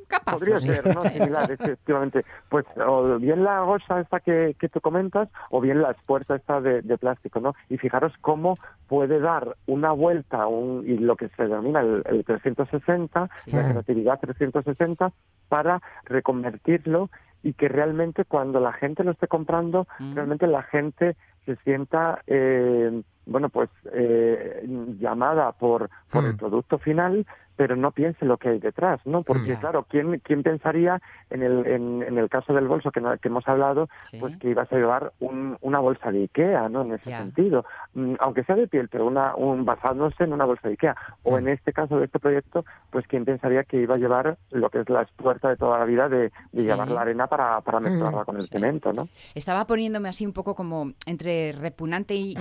[SPEAKER 2] capazo.
[SPEAKER 5] Podría
[SPEAKER 2] sí.
[SPEAKER 5] ser, ¿no? Similar, efectivamente. Pues o bien la gosa esta que, que tú comentas, o bien la espuerta esta de, de plástico, ¿no? Y fijaros cómo puede dar una vuelta un, y lo que se denomina el, el 360,
[SPEAKER 2] Sí.
[SPEAKER 5] la creatividad 360, para reconvertirlo y que realmente cuando la gente lo esté comprando,
[SPEAKER 2] Mm.
[SPEAKER 5] realmente la gente se sienta, eh, bueno, pues eh, llamada por, por el
[SPEAKER 3] Mm.
[SPEAKER 5] producto final, pero no piense lo que hay detrás, ¿no? Porque,
[SPEAKER 3] Mm.
[SPEAKER 5] claro, ¿quién, quién pensaría en el, en, en el caso del bolso que, no- que hemos hablado,
[SPEAKER 2] Sí.
[SPEAKER 5] pues que ibas a llevar un- una bolsa de Ikea, ¿no? En ese
[SPEAKER 2] Ya.
[SPEAKER 5] sentido. Mm, Aunque sea de piel, pero una, un, basándose en una bolsa de Ikea. O
[SPEAKER 3] Mm.
[SPEAKER 5] en este caso de este proyecto, pues quién pensaría que iba a llevar lo que es la espuerta de toda la vida de, de
[SPEAKER 2] Sí.
[SPEAKER 5] llevar la arena para, para mezclarla
[SPEAKER 3] Mm.
[SPEAKER 5] con el
[SPEAKER 2] Sí.
[SPEAKER 5] cemento, ¿no?
[SPEAKER 2] Estaba poniéndome así un poco como entre repugnante y,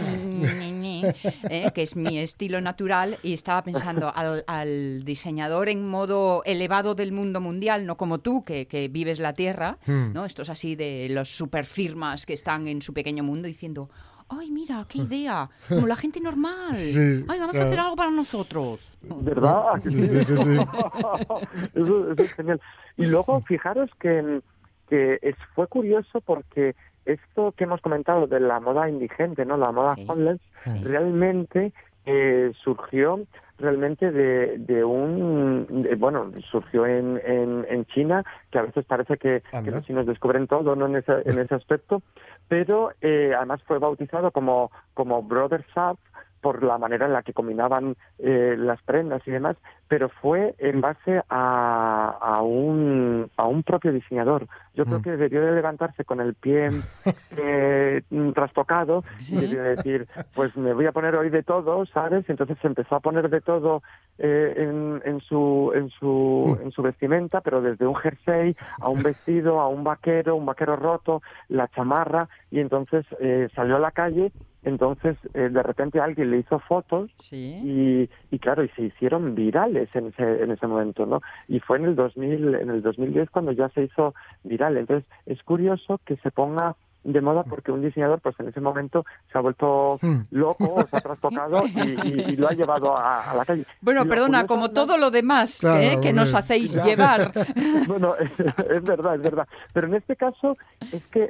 [SPEAKER 2] eh, que es mi estilo natural, y estaba pensando al, al diseñador en modo elevado del mundo mundial, no como tú, que, que vives la tierra,
[SPEAKER 3] Hmm.
[SPEAKER 2] ¿no? Estos así de los superfirmas que están en su pequeño mundo diciendo, ay, mira, qué idea, como la gente normal,
[SPEAKER 3] Sí,
[SPEAKER 2] ay, vamos a hacer algo para nosotros.
[SPEAKER 5] ¿Verdad?
[SPEAKER 3] Sí, sí, sí, sí.
[SPEAKER 5] eso, eso es genial. Y luego, fijaros que, que es, fue curioso porque esto que hemos comentado de la moda indigente, ¿no? La moda
[SPEAKER 2] Sí.
[SPEAKER 5] homeless,
[SPEAKER 2] Sí.
[SPEAKER 5] realmente eh, surgió realmente de, de un de- bueno surgió en, en, en China que a veces parece que, que los chinos descubren todo no en ese, en ese aspecto pero eh, además fue bautizado como como Brother Shop por la manera en la que combinaban eh, las prendas y demás, pero fue en base a, a, un, a un propio diseñador. Yo creo
[SPEAKER 3] Mm.
[SPEAKER 5] que debió de levantarse con el pie eh, trastocado
[SPEAKER 2] Sí.
[SPEAKER 5] y debió decir, pues me voy a poner hoy de todo, ¿sabes? Entonces se empezó a poner de todo eh, en, en, su, en, su, en su vestimenta, pero desde un jersey a un vestido, a un vaquero, un vaquero roto, la chamarra, y entonces eh, salió a la calle, entonces eh, de repente alguien le hizo fotos
[SPEAKER 2] Sí.
[SPEAKER 5] y, y claro, y se hicieron virales en ese, en ese momento, ¿no? Y fue en el 2000, en el 2010 cuando ya se hizo viral. Entonces, es curioso que se ponga de moda porque un diseñador, pues en ese momento se ha vuelto
[SPEAKER 3] Hmm.
[SPEAKER 5] loco, o se ha trastocado y, y- y lo ha llevado a, a la calle.
[SPEAKER 2] Bueno,
[SPEAKER 5] lo
[SPEAKER 2] perdona, como todo lo demás
[SPEAKER 3] Claro,
[SPEAKER 2] ¿eh? que nos hacéis llevar.
[SPEAKER 5] bueno, es verdad, es verdad. Pero en este caso es que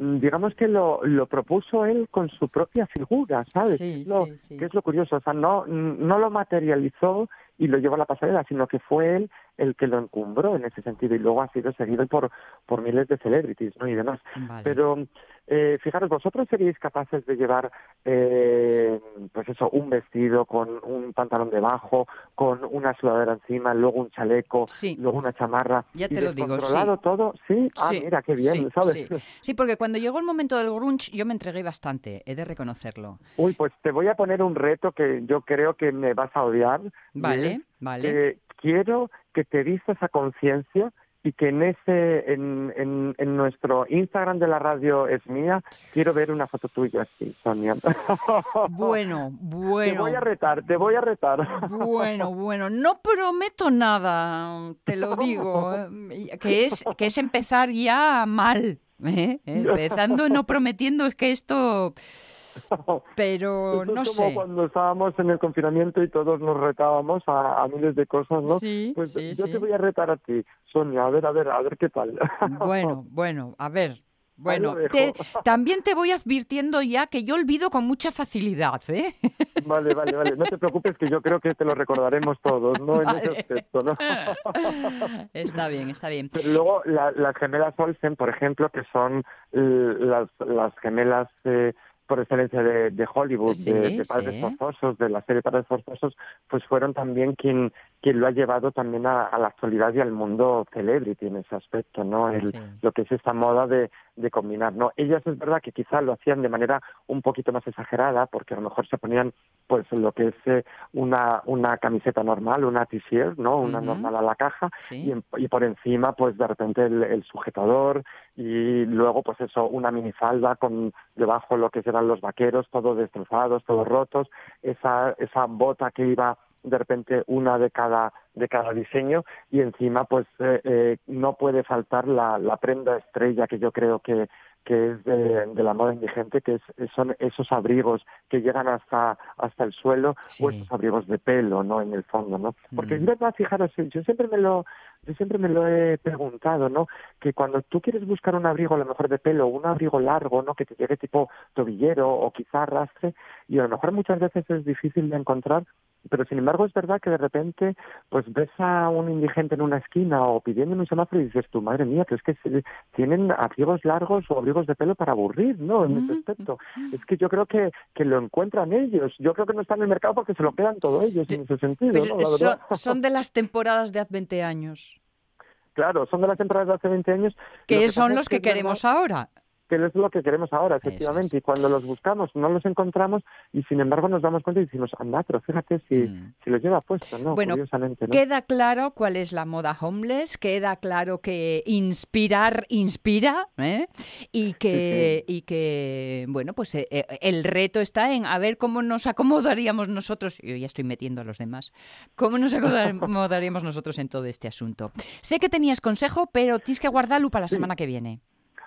[SPEAKER 5] digamos que lo, lo propuso él con su propia figura, ¿sabes?
[SPEAKER 2] Sí,
[SPEAKER 5] lo,
[SPEAKER 2] sí, sí.
[SPEAKER 5] Que es lo curioso, o sea, no, no lo materializó y lo llevó a la pasarela, sino que fue él el que lo encumbró en ese sentido y luego ha sido seguido por, por miles de celebrities, ¿no? Y demás.
[SPEAKER 2] Vale.
[SPEAKER 5] Pero eh, fijaros, vosotros seríais capaces de llevar, eh, pues eso, un vestido con un pantalón debajo, con una sudadera encima, luego un chaleco,
[SPEAKER 2] Sí.
[SPEAKER 5] luego una chamarra.
[SPEAKER 2] Ya
[SPEAKER 5] y
[SPEAKER 2] te lo digo, sí.
[SPEAKER 5] todo, sí. Ah,
[SPEAKER 2] Sí,
[SPEAKER 5] mira, qué bien,
[SPEAKER 2] sí,
[SPEAKER 5] ¿sabes?
[SPEAKER 2] Sí. Sí, porque cuando llegó el momento del grunge yo me entregué bastante, he de reconocerlo.
[SPEAKER 5] Uy, pues te voy a poner un reto que yo creo que me vas a odiar. y
[SPEAKER 2] Vale, vale.
[SPEAKER 5] que quiero que te vistas a conciencia y que en ese en, en, en nuestro Instagram de la radio es mía quiero ver una foto tuya así Sonia
[SPEAKER 2] Bueno,
[SPEAKER 5] te
[SPEAKER 2] bueno.
[SPEAKER 5] voy a retar te voy a retar
[SPEAKER 2] Bueno, bueno, no prometo nada, te lo digo, eh, que es, que es empezar ya mal, ¿eh? empezando no prometiendo es que esto, pero no
[SPEAKER 5] es como
[SPEAKER 2] sé.
[SPEAKER 5] cuando estábamos en el confinamiento y todos nos retábamos a, a miles de cosas, ¿no?
[SPEAKER 2] Sí,
[SPEAKER 5] pues
[SPEAKER 2] sí,
[SPEAKER 5] yo
[SPEAKER 2] sí.
[SPEAKER 5] te voy a retar a ti, Sonia, a ver, a ver, a ver qué tal.
[SPEAKER 2] Bueno, bueno, a ver. Bueno, te- también te voy advirtiendo ya que yo olvido con mucha facilidad, ¿eh?
[SPEAKER 5] Vale, vale, vale. No te preocupes que yo creo que te lo recordaremos todos, ¿no? En ese aspecto, ¿no?
[SPEAKER 2] Está bien, está bien.
[SPEAKER 5] Pero luego la- las gemelas Olsen, por ejemplo, que son eh, las, las gemelas eh, por excelencia de, de Hollywood,
[SPEAKER 2] Sí,
[SPEAKER 5] de, de Padres
[SPEAKER 2] sí.
[SPEAKER 5] Forzosos, de la serie Padres Forzosos, pues fueron también quien, quien lo ha llevado también a, a la actualidad y al mundo celebrity en ese aspecto, ¿no? El-
[SPEAKER 2] Sí.
[SPEAKER 5] Lo que es esta moda de, de combinar, ¿no? Ellas es verdad que quizá lo hacían de manera un poquito más exagerada, porque a lo mejor se ponían pues lo que es eh, una, una camiseta normal, una t-shirt, ¿no? Una normal a la caja,
[SPEAKER 2] Sí.
[SPEAKER 5] y, y por encima pues de repente el, el sujetador y luego pues eso una minifalda con debajo lo que serán los vaqueros todos destrozados todos rotos esa esa bota que iba de repente una de cada de cada diseño y encima pues eh, eh, no puede faltar la, la prenda estrella que yo creo que que es de, de la moda indigente, que es, son esos abrigos que llegan hasta hasta el suelo
[SPEAKER 2] Sí.
[SPEAKER 5] o esos abrigos de pelo, ¿no? En el fondo, ¿no? Porque
[SPEAKER 2] Mm.
[SPEAKER 5] es verdad, fijaros, yo siempre me lo yo siempre me lo he preguntado, ¿no? Que cuando tú quieres buscar un abrigo a lo mejor de pelo, un abrigo largo, ¿no? Que te llegue tipo tobillero o quizá arrastre, y a lo mejor muchas veces es difícil de encontrar, pero sin embargo es verdad que de repente pues ves a un indigente en una esquina o pidiendo en un semáforo y dices tu madre mía, que es que tienen abrigos largos o abrigos de pelo para aburrir, ¿no? En ese aspecto. Es que yo creo que, que lo encuentran ellos. Yo creo que no están en el mercado porque se lo quedan todos ellos en ese sentido,
[SPEAKER 2] Pero
[SPEAKER 5] ¿no? La
[SPEAKER 2] son, de las temporadas de hace 20 años,
[SPEAKER 5] Claro, son de las temporadas de hace 20 años.
[SPEAKER 2] Que son los que
[SPEAKER 5] verdad
[SPEAKER 2] queremos ahora.
[SPEAKER 5] Que es lo que queremos ahora, efectivamente.
[SPEAKER 2] es.
[SPEAKER 5] Y cuando los buscamos, no los encontramos y sin embargo nos damos cuenta y decimos, anda, pero fíjate si,
[SPEAKER 2] Mm.
[SPEAKER 5] si lo lleva puesto, ¿no?
[SPEAKER 2] Bueno,
[SPEAKER 5] Curiosamente, ¿no?
[SPEAKER 2] Queda claro cuál es la moda homeless, queda claro que inspirar inspira, ¿eh? y que y que bueno, pues eh, eh, el reto está en a ver cómo nos acomodaríamos nosotros. Yo ya estoy metiendo a los demás. ¿Cómo nos acomodaríamos nosotros en todo este asunto? Sé que tenías consejo, pero tienes que guardarlo para la semana que viene.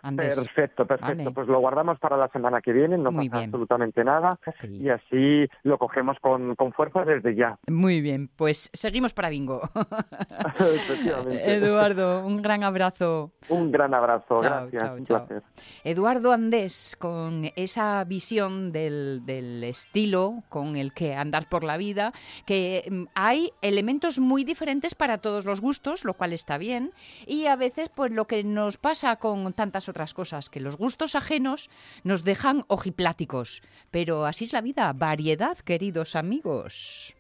[SPEAKER 5] Perfecto, perfecto.
[SPEAKER 2] Vale.
[SPEAKER 5] Pues lo guardamos para la semana que viene, no
[SPEAKER 2] Muy
[SPEAKER 5] pasa
[SPEAKER 2] bien.
[SPEAKER 5] absolutamente nada. Y así lo cogemos con, con fuerza desde ya.
[SPEAKER 2] Muy bien, pues seguimos para bingo. Eduardo, un gran abrazo.
[SPEAKER 5] Un gran abrazo,
[SPEAKER 2] Chao,
[SPEAKER 5] gracias,
[SPEAKER 2] chao,
[SPEAKER 5] un
[SPEAKER 2] chao.
[SPEAKER 5] placer.
[SPEAKER 2] Eduardo Andés, con esa visión del, del estilo con el que andar por la vida, que mm, hay elementos muy diferentes para todos los gustos, lo cual está bien, y a veces pues lo que nos pasa con tantas otras cosas, que los gustos ajenos nos dejan ojipláticos. Pero así es la vida, variedad, queridos amigos.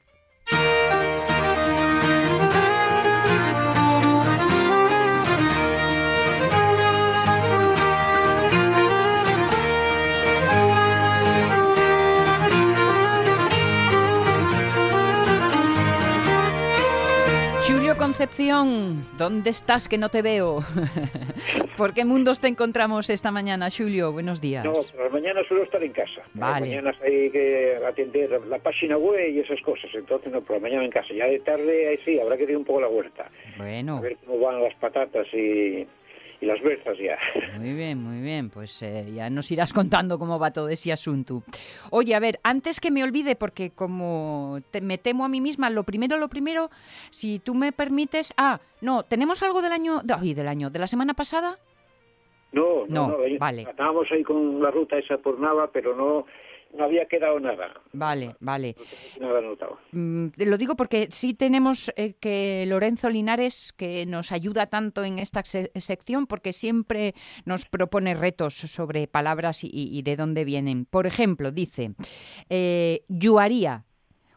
[SPEAKER 2] Concepción, ¿dónde estás que no te veo? ¿Por qué mundos te encontramos esta mañana, Julio? Buenos días.
[SPEAKER 6] No, las mañanas suelo estar en casa.
[SPEAKER 2] Vale.
[SPEAKER 6] las mañanas hay que atender la página web y esas cosas. Entonces, no, por la mañana en casa. Ya de tarde, ahí sí, habrá que ir un poco la huerta.
[SPEAKER 2] Bueno,
[SPEAKER 6] A ver cómo van las patatas y, y las berzas ya.
[SPEAKER 2] muy bien, muy bien. Pues eh, ya nos irás contando cómo va todo ese asunto. Oye, a ver, antes que me olvide, porque como te- me temo a mí misma, lo primero, lo primero, si tú me permites... Ah, no, ¿tenemos algo del año... de- ay, del año, de la semana pasada?
[SPEAKER 6] No,
[SPEAKER 2] No,
[SPEAKER 6] no, no.
[SPEAKER 2] vale.
[SPEAKER 6] Estábamos ahí con la ruta esa por Nava, pero no, no había quedado nada.
[SPEAKER 2] Vale, vale.
[SPEAKER 6] No nada anotado.
[SPEAKER 2] Mm, lo digo porque sí tenemos eh, que Lorenzo Linares, que nos ayuda tanto en esta se- sección, porque siempre nos propone retos sobre palabras y, y de dónde vienen. Por ejemplo, dice, eh, Yuaría,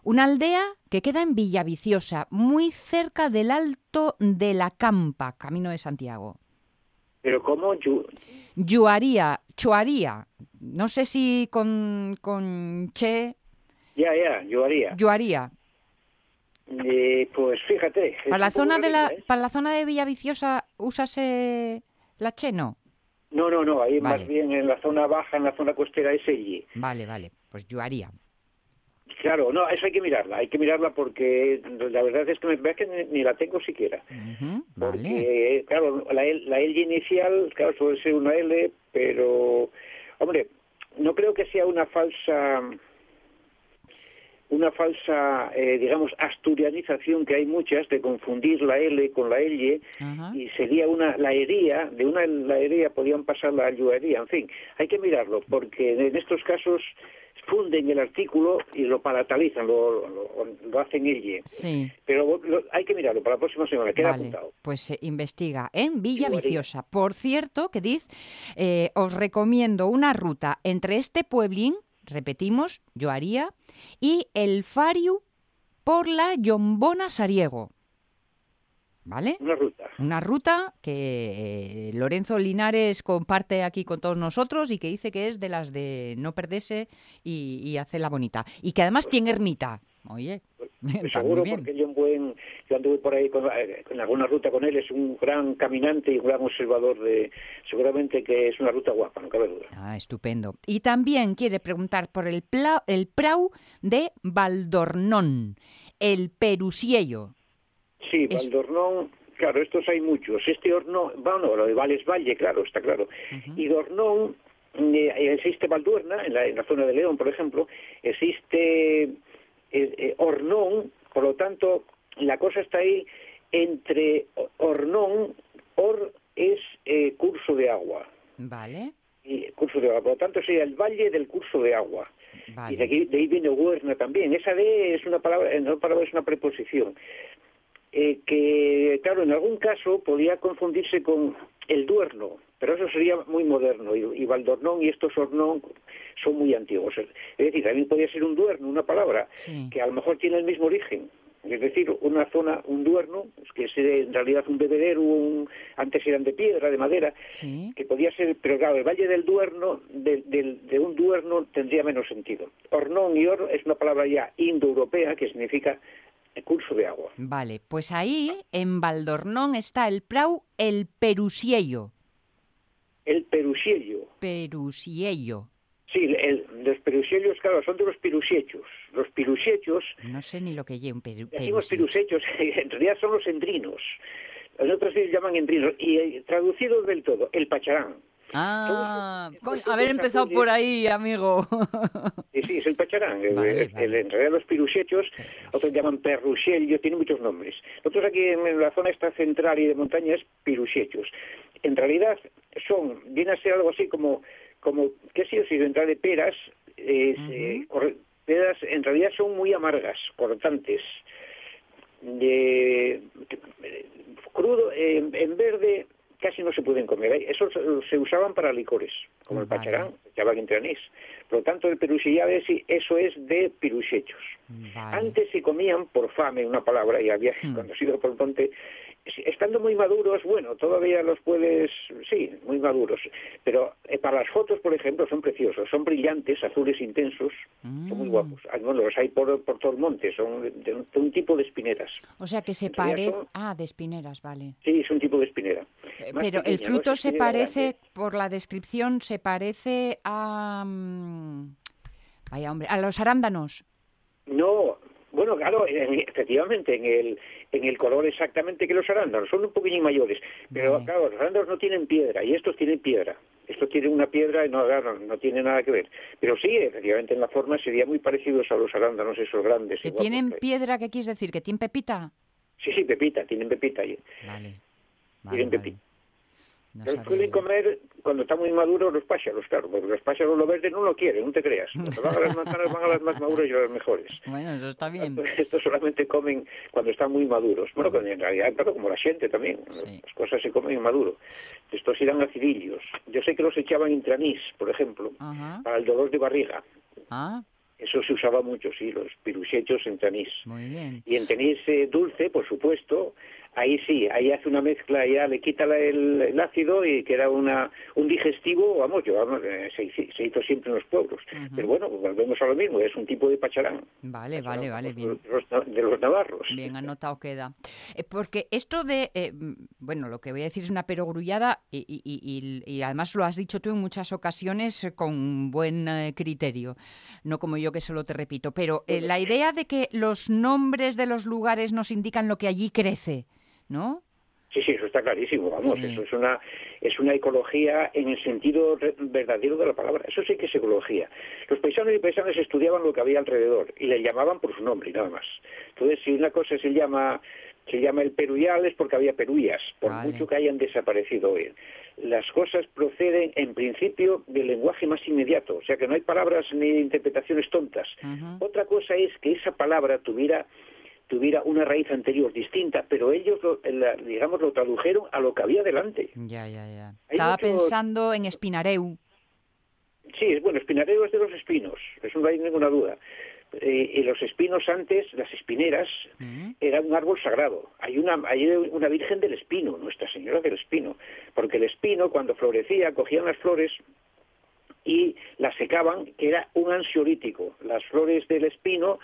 [SPEAKER 2] una aldea que queda en Villaviciosa, muy cerca del Alto de la Campa, camino de Santiago.
[SPEAKER 6] Pero como yo,
[SPEAKER 2] Yuaría, Chuaría, no sé si con, con Che,
[SPEAKER 6] ya, ya, yo haría.
[SPEAKER 2] Yuaría.
[SPEAKER 6] Eh, pues fíjate.
[SPEAKER 2] Para la zona de la,
[SPEAKER 6] ¿eh?
[SPEAKER 2] para la zona de Villaviciosa usase la Che, no.
[SPEAKER 6] No, no, no, ahí
[SPEAKER 2] Vale.
[SPEAKER 6] más bien en la zona baja, en la zona costera es allí.
[SPEAKER 2] Vale, vale, pues yo haría.
[SPEAKER 6] Claro, no, eso hay que mirarla, hay que mirarla porque la verdad es que me ves que ni, ni la tengo siquiera.
[SPEAKER 2] Ujú, vale.
[SPEAKER 6] Porque, claro, la, L- la L inicial, claro, suele ser una L, pero, hombre, no creo que sea una falsa, una falsa, eh, digamos, asturianización, que hay muchas, de confundir la L con la L,
[SPEAKER 2] Ajá.
[SPEAKER 6] y sería una laería, de una laería podían pasar la ayudaría, en fin, hay que mirarlo, porque en estos casos funden el artículo y lo palatalizan, lo, lo, lo hacen ella.
[SPEAKER 2] Sí.
[SPEAKER 6] Pero lo- hay que mirarlo para la próxima semana, queda
[SPEAKER 2] Vale,
[SPEAKER 6] apuntado.
[SPEAKER 2] pues eh, investiga en Villa Viciosa. Por cierto, que diz, eh, os recomiendo una ruta entre este pueblín, repetimos, yo haría, y el Fariu por la Yombona Sariego. ¿Vale?
[SPEAKER 6] Una ruta.
[SPEAKER 2] Una ruta que eh, Lorenzo Linares comparte aquí con todos nosotros y que dice que es de las de no perderse y, y hacerla bonita. Y que además tiene ermita. Oye, está muy
[SPEAKER 6] Seguro,
[SPEAKER 2] bien.
[SPEAKER 6] porque yo, un buen, yo anduve por ahí con, eh, en alguna ruta con él, es un gran caminante y un gran observador de... Seguramente que es una ruta guapa, no cabe duda.
[SPEAKER 2] Ah, estupendo. Y también quiere preguntar por el, pla- el prau de Valdornón, el Perusiello.
[SPEAKER 6] Sí,
[SPEAKER 2] Es-
[SPEAKER 6] Valdornón, claro, estos hay muchos. Este horno, bueno, lo de Vales Valle, claro, está claro. Y Dornón, eh, existe Valduerna, en la, en la zona de León, por ejemplo, existe eh, eh, Hornón, por lo tanto, la cosa está ahí entre Hornón, Or es eh, curso de agua.
[SPEAKER 2] ¿Vale?
[SPEAKER 6] Y curso de agua, por lo tanto sería el valle del curso de agua. Y de,
[SPEAKER 2] Vale.
[SPEAKER 6] aquí, de ahí viene Huerna también. Esa de es una palabra, no palabra es una preposición. Eh, que, claro, en algún caso podía confundirse con el Duerno, pero eso sería muy moderno. Y, y Valdornón y estos Hornón son muy antiguos. Es decir, también podía ser un Duerno, una palabra,
[SPEAKER 2] Sí.
[SPEAKER 6] que a lo mejor tiene el mismo origen. Es decir, una zona, un duerno, que es en realidad un bebedero, un, antes eran de piedra, de madera,
[SPEAKER 2] Sí.
[SPEAKER 6] que podía ser, pero claro, el Valle del Duerno, de, del- de un duerno tendría menos sentido. Hornón y or es una palabra ya indoeuropea que significa curso de agua.
[SPEAKER 2] Vale, pues ahí en Valdornón está el prau, el Perusiello.
[SPEAKER 6] El perusiello.
[SPEAKER 2] Perusiello.
[SPEAKER 6] Sí, el- los perusiellos, claro, son de los pirusiechos. Los pirusiechos,
[SPEAKER 2] No sé ni lo que lleva un peru,
[SPEAKER 6] decimos en realidad son los endrinos. Los otros sí les llaman endrinos. Y eh, traducido del todo, el pacharán.
[SPEAKER 2] Ah, coño, haber empezado por ahí, amigo.
[SPEAKER 6] Sí, sí, es el pacharán. El-
[SPEAKER 2] Vale,
[SPEAKER 6] el-
[SPEAKER 2] vale.
[SPEAKER 6] en realidad los piruchechos, otros llaman perruchello, tiene muchos nombres. Nosotros aquí en la zona esta central y de montaña es piruchechos. En realidad son, viene a ser algo así como, como qué sé yo, si dentro de peras, eh, corre- peras en realidad son muy amargas, cortantes. De, de- crudo, eh, en verde casi no se pueden comer. ¿eh? Esos se usaban para licores, como el
[SPEAKER 2] Vale.
[SPEAKER 6] pacharán, llama entre anís. Por lo tanto, el peruchillade sí, eso es de piruchechos.
[SPEAKER 2] Vale.
[SPEAKER 6] Antes se comían por fame, una palabra, y había,
[SPEAKER 2] Hmm.
[SPEAKER 6] cuando por el monte, si- estando muy maduros, bueno, todavía los puedes, sí, muy maduros, pero eh, para las fotos, por ejemplo, son preciosos, son brillantes, azules intensos, son muy
[SPEAKER 2] Mm.
[SPEAKER 6] guapos. Ah, Bueno, los hay por, por todo el monte, son de, un- de un tipo de espineras.
[SPEAKER 2] O sea que se parece...
[SPEAKER 6] son-
[SPEAKER 2] Ah, de espineras, vale.
[SPEAKER 6] Sí, es un tipo de espinera.
[SPEAKER 2] Eh, Pero el
[SPEAKER 6] pequeña,
[SPEAKER 2] fruto se parece,
[SPEAKER 6] grande.
[SPEAKER 2] por la descripción, se parece a... mm, Vaya hombre, a los arándanos.
[SPEAKER 6] No, bueno, claro, en- efectivamente, en el, en el color exactamente que los arándanos, son un poquillo mayores, pero
[SPEAKER 2] Vale.
[SPEAKER 6] claro, los arándanos no tienen piedra y estos tienen piedra. Estos tienen una piedra y no, claro, no tiene nada que ver. Pero sí, efectivamente, en la forma serían muy parecidos a los arándanos esos grandes.
[SPEAKER 2] ¿Que tienen piedra, qué quieres decir? ¿Que tienen pepita?
[SPEAKER 6] Sí, sí, pepita, tienen pepita.
[SPEAKER 2] Vale.
[SPEAKER 6] Tienen
[SPEAKER 2] vale. No
[SPEAKER 6] Los
[SPEAKER 2] sabía
[SPEAKER 6] suelen comer cuando están muy maduros los pájaros, claro, porque los pájaros lo verde no lo quieren, no te creas. Cuando van a las manzanas van a las más maduras y a las mejores.
[SPEAKER 2] Bueno, eso está bien.
[SPEAKER 6] Estos solamente comen cuando están muy maduros. Bueno, pero en realidad, claro, como la gente también.
[SPEAKER 2] Sí.
[SPEAKER 6] Las cosas se comen en maduro. Estos irán acidillos. Yo sé que los echaban en tranís, por ejemplo,
[SPEAKER 2] Ajá.
[SPEAKER 6] para el dolor de barriga.
[SPEAKER 2] Ah,
[SPEAKER 6] Eso se usaba mucho, sí, los piruchechos en tranís.
[SPEAKER 2] muy bien.
[SPEAKER 6] Y en tenis eh, dulce, por supuesto, ahí sí, ahí hace una mezcla, ya le quita el, el ácido y queda una, un digestivo, vamos, yo, vamos, eh, se, se hizo siempre en los pueblos. Pero bueno, volvemos a lo mismo, es un tipo de pacharán.
[SPEAKER 2] Vale, vale, vale,
[SPEAKER 6] de
[SPEAKER 2] bien.
[SPEAKER 6] los, de los navarros.
[SPEAKER 2] Bien anotado queda. Eh, porque esto de, eh, bueno, lo que voy a decir es una perogrullada y, y- y- y- y además lo has dicho tú en muchas ocasiones con buen eh, criterio, no como yo que solo te repito, pero la idea de que los nombres de los lugares nos indican lo que allí crece, ¿no?
[SPEAKER 6] Sí, sí, eso está clarísimo, vamos,
[SPEAKER 2] Sí.
[SPEAKER 6] eso es una, es una ecología en el sentido verdadero de la palabra, eso sí que es ecología. Los paisanos y paisanas estudiaban lo que había alrededor y le llamaban por su nombre y nada más. Entonces, si una cosa se llama se llama el peruyal es porque había perullas, por
[SPEAKER 2] Vale.
[SPEAKER 6] mucho que hayan desaparecido hoy. Las cosas proceden en principio del lenguaje más inmediato, o sea que no hay palabras ni interpretaciones tontas. Otra cosa es que esa palabra tuviera tuviera una raíz anterior distinta, pero ellos, lo, la- digamos, lo tradujeron a lo que había delante.
[SPEAKER 2] Ya, ya, ya.
[SPEAKER 6] Hay
[SPEAKER 2] Estaba
[SPEAKER 6] mucho-
[SPEAKER 2] pensando en Espinareu.
[SPEAKER 6] Sí, es bueno, espinareo es de los espinos, eso no hay ninguna duda. Eh, y los espinos antes, las espineras,
[SPEAKER 2] Mm.
[SPEAKER 6] era un árbol sagrado. Hay una, hay una virgen del espino, Nuestra Señora del Espino, porque el espino cuando florecía cogían las flores y las secaban, que era un ansiolítico. Las flores del espino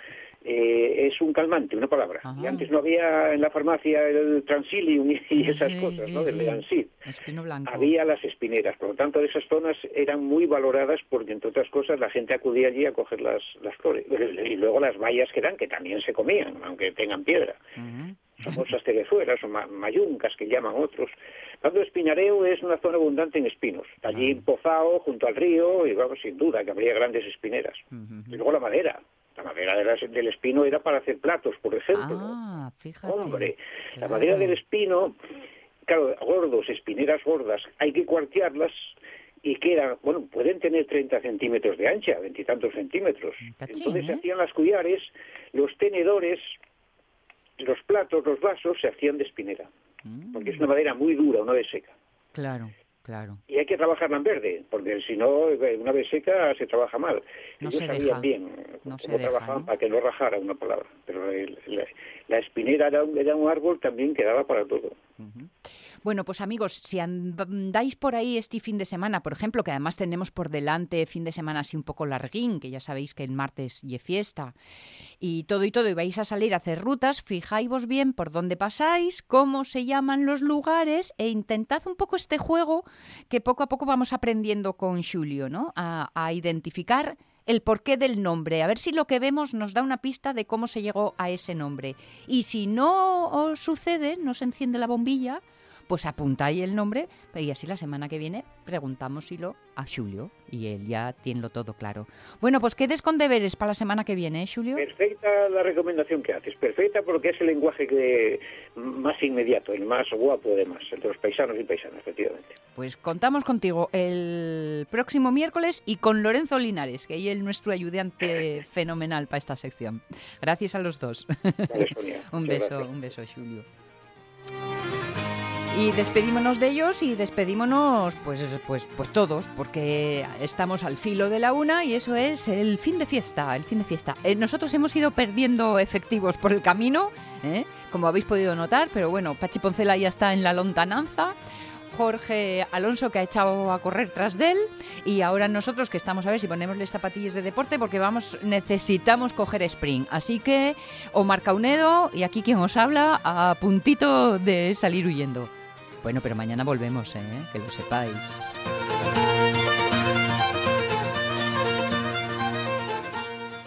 [SPEAKER 6] eh, es un calmante, una palabra.
[SPEAKER 2] Ajá.
[SPEAKER 6] Y antes no había en la farmacia el transilium y, esas
[SPEAKER 2] Sí,
[SPEAKER 6] cosas,
[SPEAKER 2] sí,
[SPEAKER 6] ¿no? Del
[SPEAKER 2] sí. Espino blanco.
[SPEAKER 6] Había las espineras, por lo tanto esas zonas eran muy valoradas porque entre otras cosas la gente acudía allí a coger las, las flores y luego las bayas que dan que también se comían, aunque tengan piedra,
[SPEAKER 2] Ujú.
[SPEAKER 6] famosas teguezuelas o ma- mayuncas que llaman otros. Tanto Espinareo es una zona abundante en espinos, allí en Pozao, junto al río y vamos sin duda que habría grandes espineras. Y luego la madera, la madera de las- del espino era para hacer platos, por ejemplo.
[SPEAKER 2] Ah, fíjate.
[SPEAKER 6] Hombre, la madera del espino, claro, gordos, espineras gordas, hay que cuartearlas y quedan, bueno, pueden tener 30 centímetros de ancha, veintitantos centímetros.
[SPEAKER 2] Cachín,
[SPEAKER 6] Entonces se
[SPEAKER 2] ¿eh?
[SPEAKER 6] hacían las cullares, los tenedores, los platos, los vasos se hacían de espinera,
[SPEAKER 2] Mm,
[SPEAKER 6] porque es una madera muy dura, una vez seca.
[SPEAKER 2] Claro, claro.
[SPEAKER 6] Y hay que trabajarla en verde, porque si no, eh, una vez seca se trabaja mal.
[SPEAKER 2] No
[SPEAKER 6] Ellos
[SPEAKER 2] se
[SPEAKER 6] sabían
[SPEAKER 2] deja.
[SPEAKER 6] bien
[SPEAKER 2] No se
[SPEAKER 6] cómo
[SPEAKER 2] deja,
[SPEAKER 6] trabajaban
[SPEAKER 2] ¿no?
[SPEAKER 6] para que no rajara una palabra. Pero el- la, la espinera era un, era un árbol también que daba para todo.
[SPEAKER 2] Ujú. Bueno, pues amigos, si andáis por ahí este fin de semana, por ejemplo, que además tenemos por delante fin de semana así un poco larguín, que ya sabéis que el martes y fiesta, y todo y todo, y vais a salir a hacer rutas, fijáis bien por dónde pasáis, cómo se llaman los lugares, e intentad un poco este juego que poco a poco vamos aprendiendo con Julio, ¿no? A, a identificar el porqué del nombre, a ver si lo que vemos nos da una pista de cómo se llegó a ese nombre. Y si no os sucede, no se enciende la bombilla, pues apuntáis el nombre y así la semana que viene preguntámoslo a Julio y él ya tiene todo claro. Bueno, pues quedes con deberes para la semana que viene, ¿eh, Julio?
[SPEAKER 6] Perfecta la recomendación que haces, perfecta porque es el lenguaje que más inmediato, el más guapo además, entre los paisanos y paisanas, efectivamente.
[SPEAKER 2] Pues contamos contigo el próximo miércoles y con Lorenzo Linares, que es nuestro ayudante fenomenal para esta sección. Gracias a los dos.
[SPEAKER 6] Vale, Sonia.
[SPEAKER 2] un
[SPEAKER 6] Muchas
[SPEAKER 2] beso,
[SPEAKER 6] gracias.
[SPEAKER 2] un beso, Julio. Y despedímonos de ellos y despedímonos pues, pues, pues todos, porque estamos al filo de la una y eso es el fin de fiesta, el fin de fiesta. Eh, nosotros hemos ido perdiendo efectivos por el camino, ¿eh? como habéis podido notar, pero bueno, Pachi Poncela ya está en la lontananza. Jorge Alonso que ha echado a correr tras de él y ahora nosotros que estamos a ver si ponemos las zapatillas de deporte porque vamos necesitamos coger sprint así que Omar Caunedo y aquí quien os habla a puntito de salir huyendo bueno pero mañana volvemos ¿eh? que lo sepáis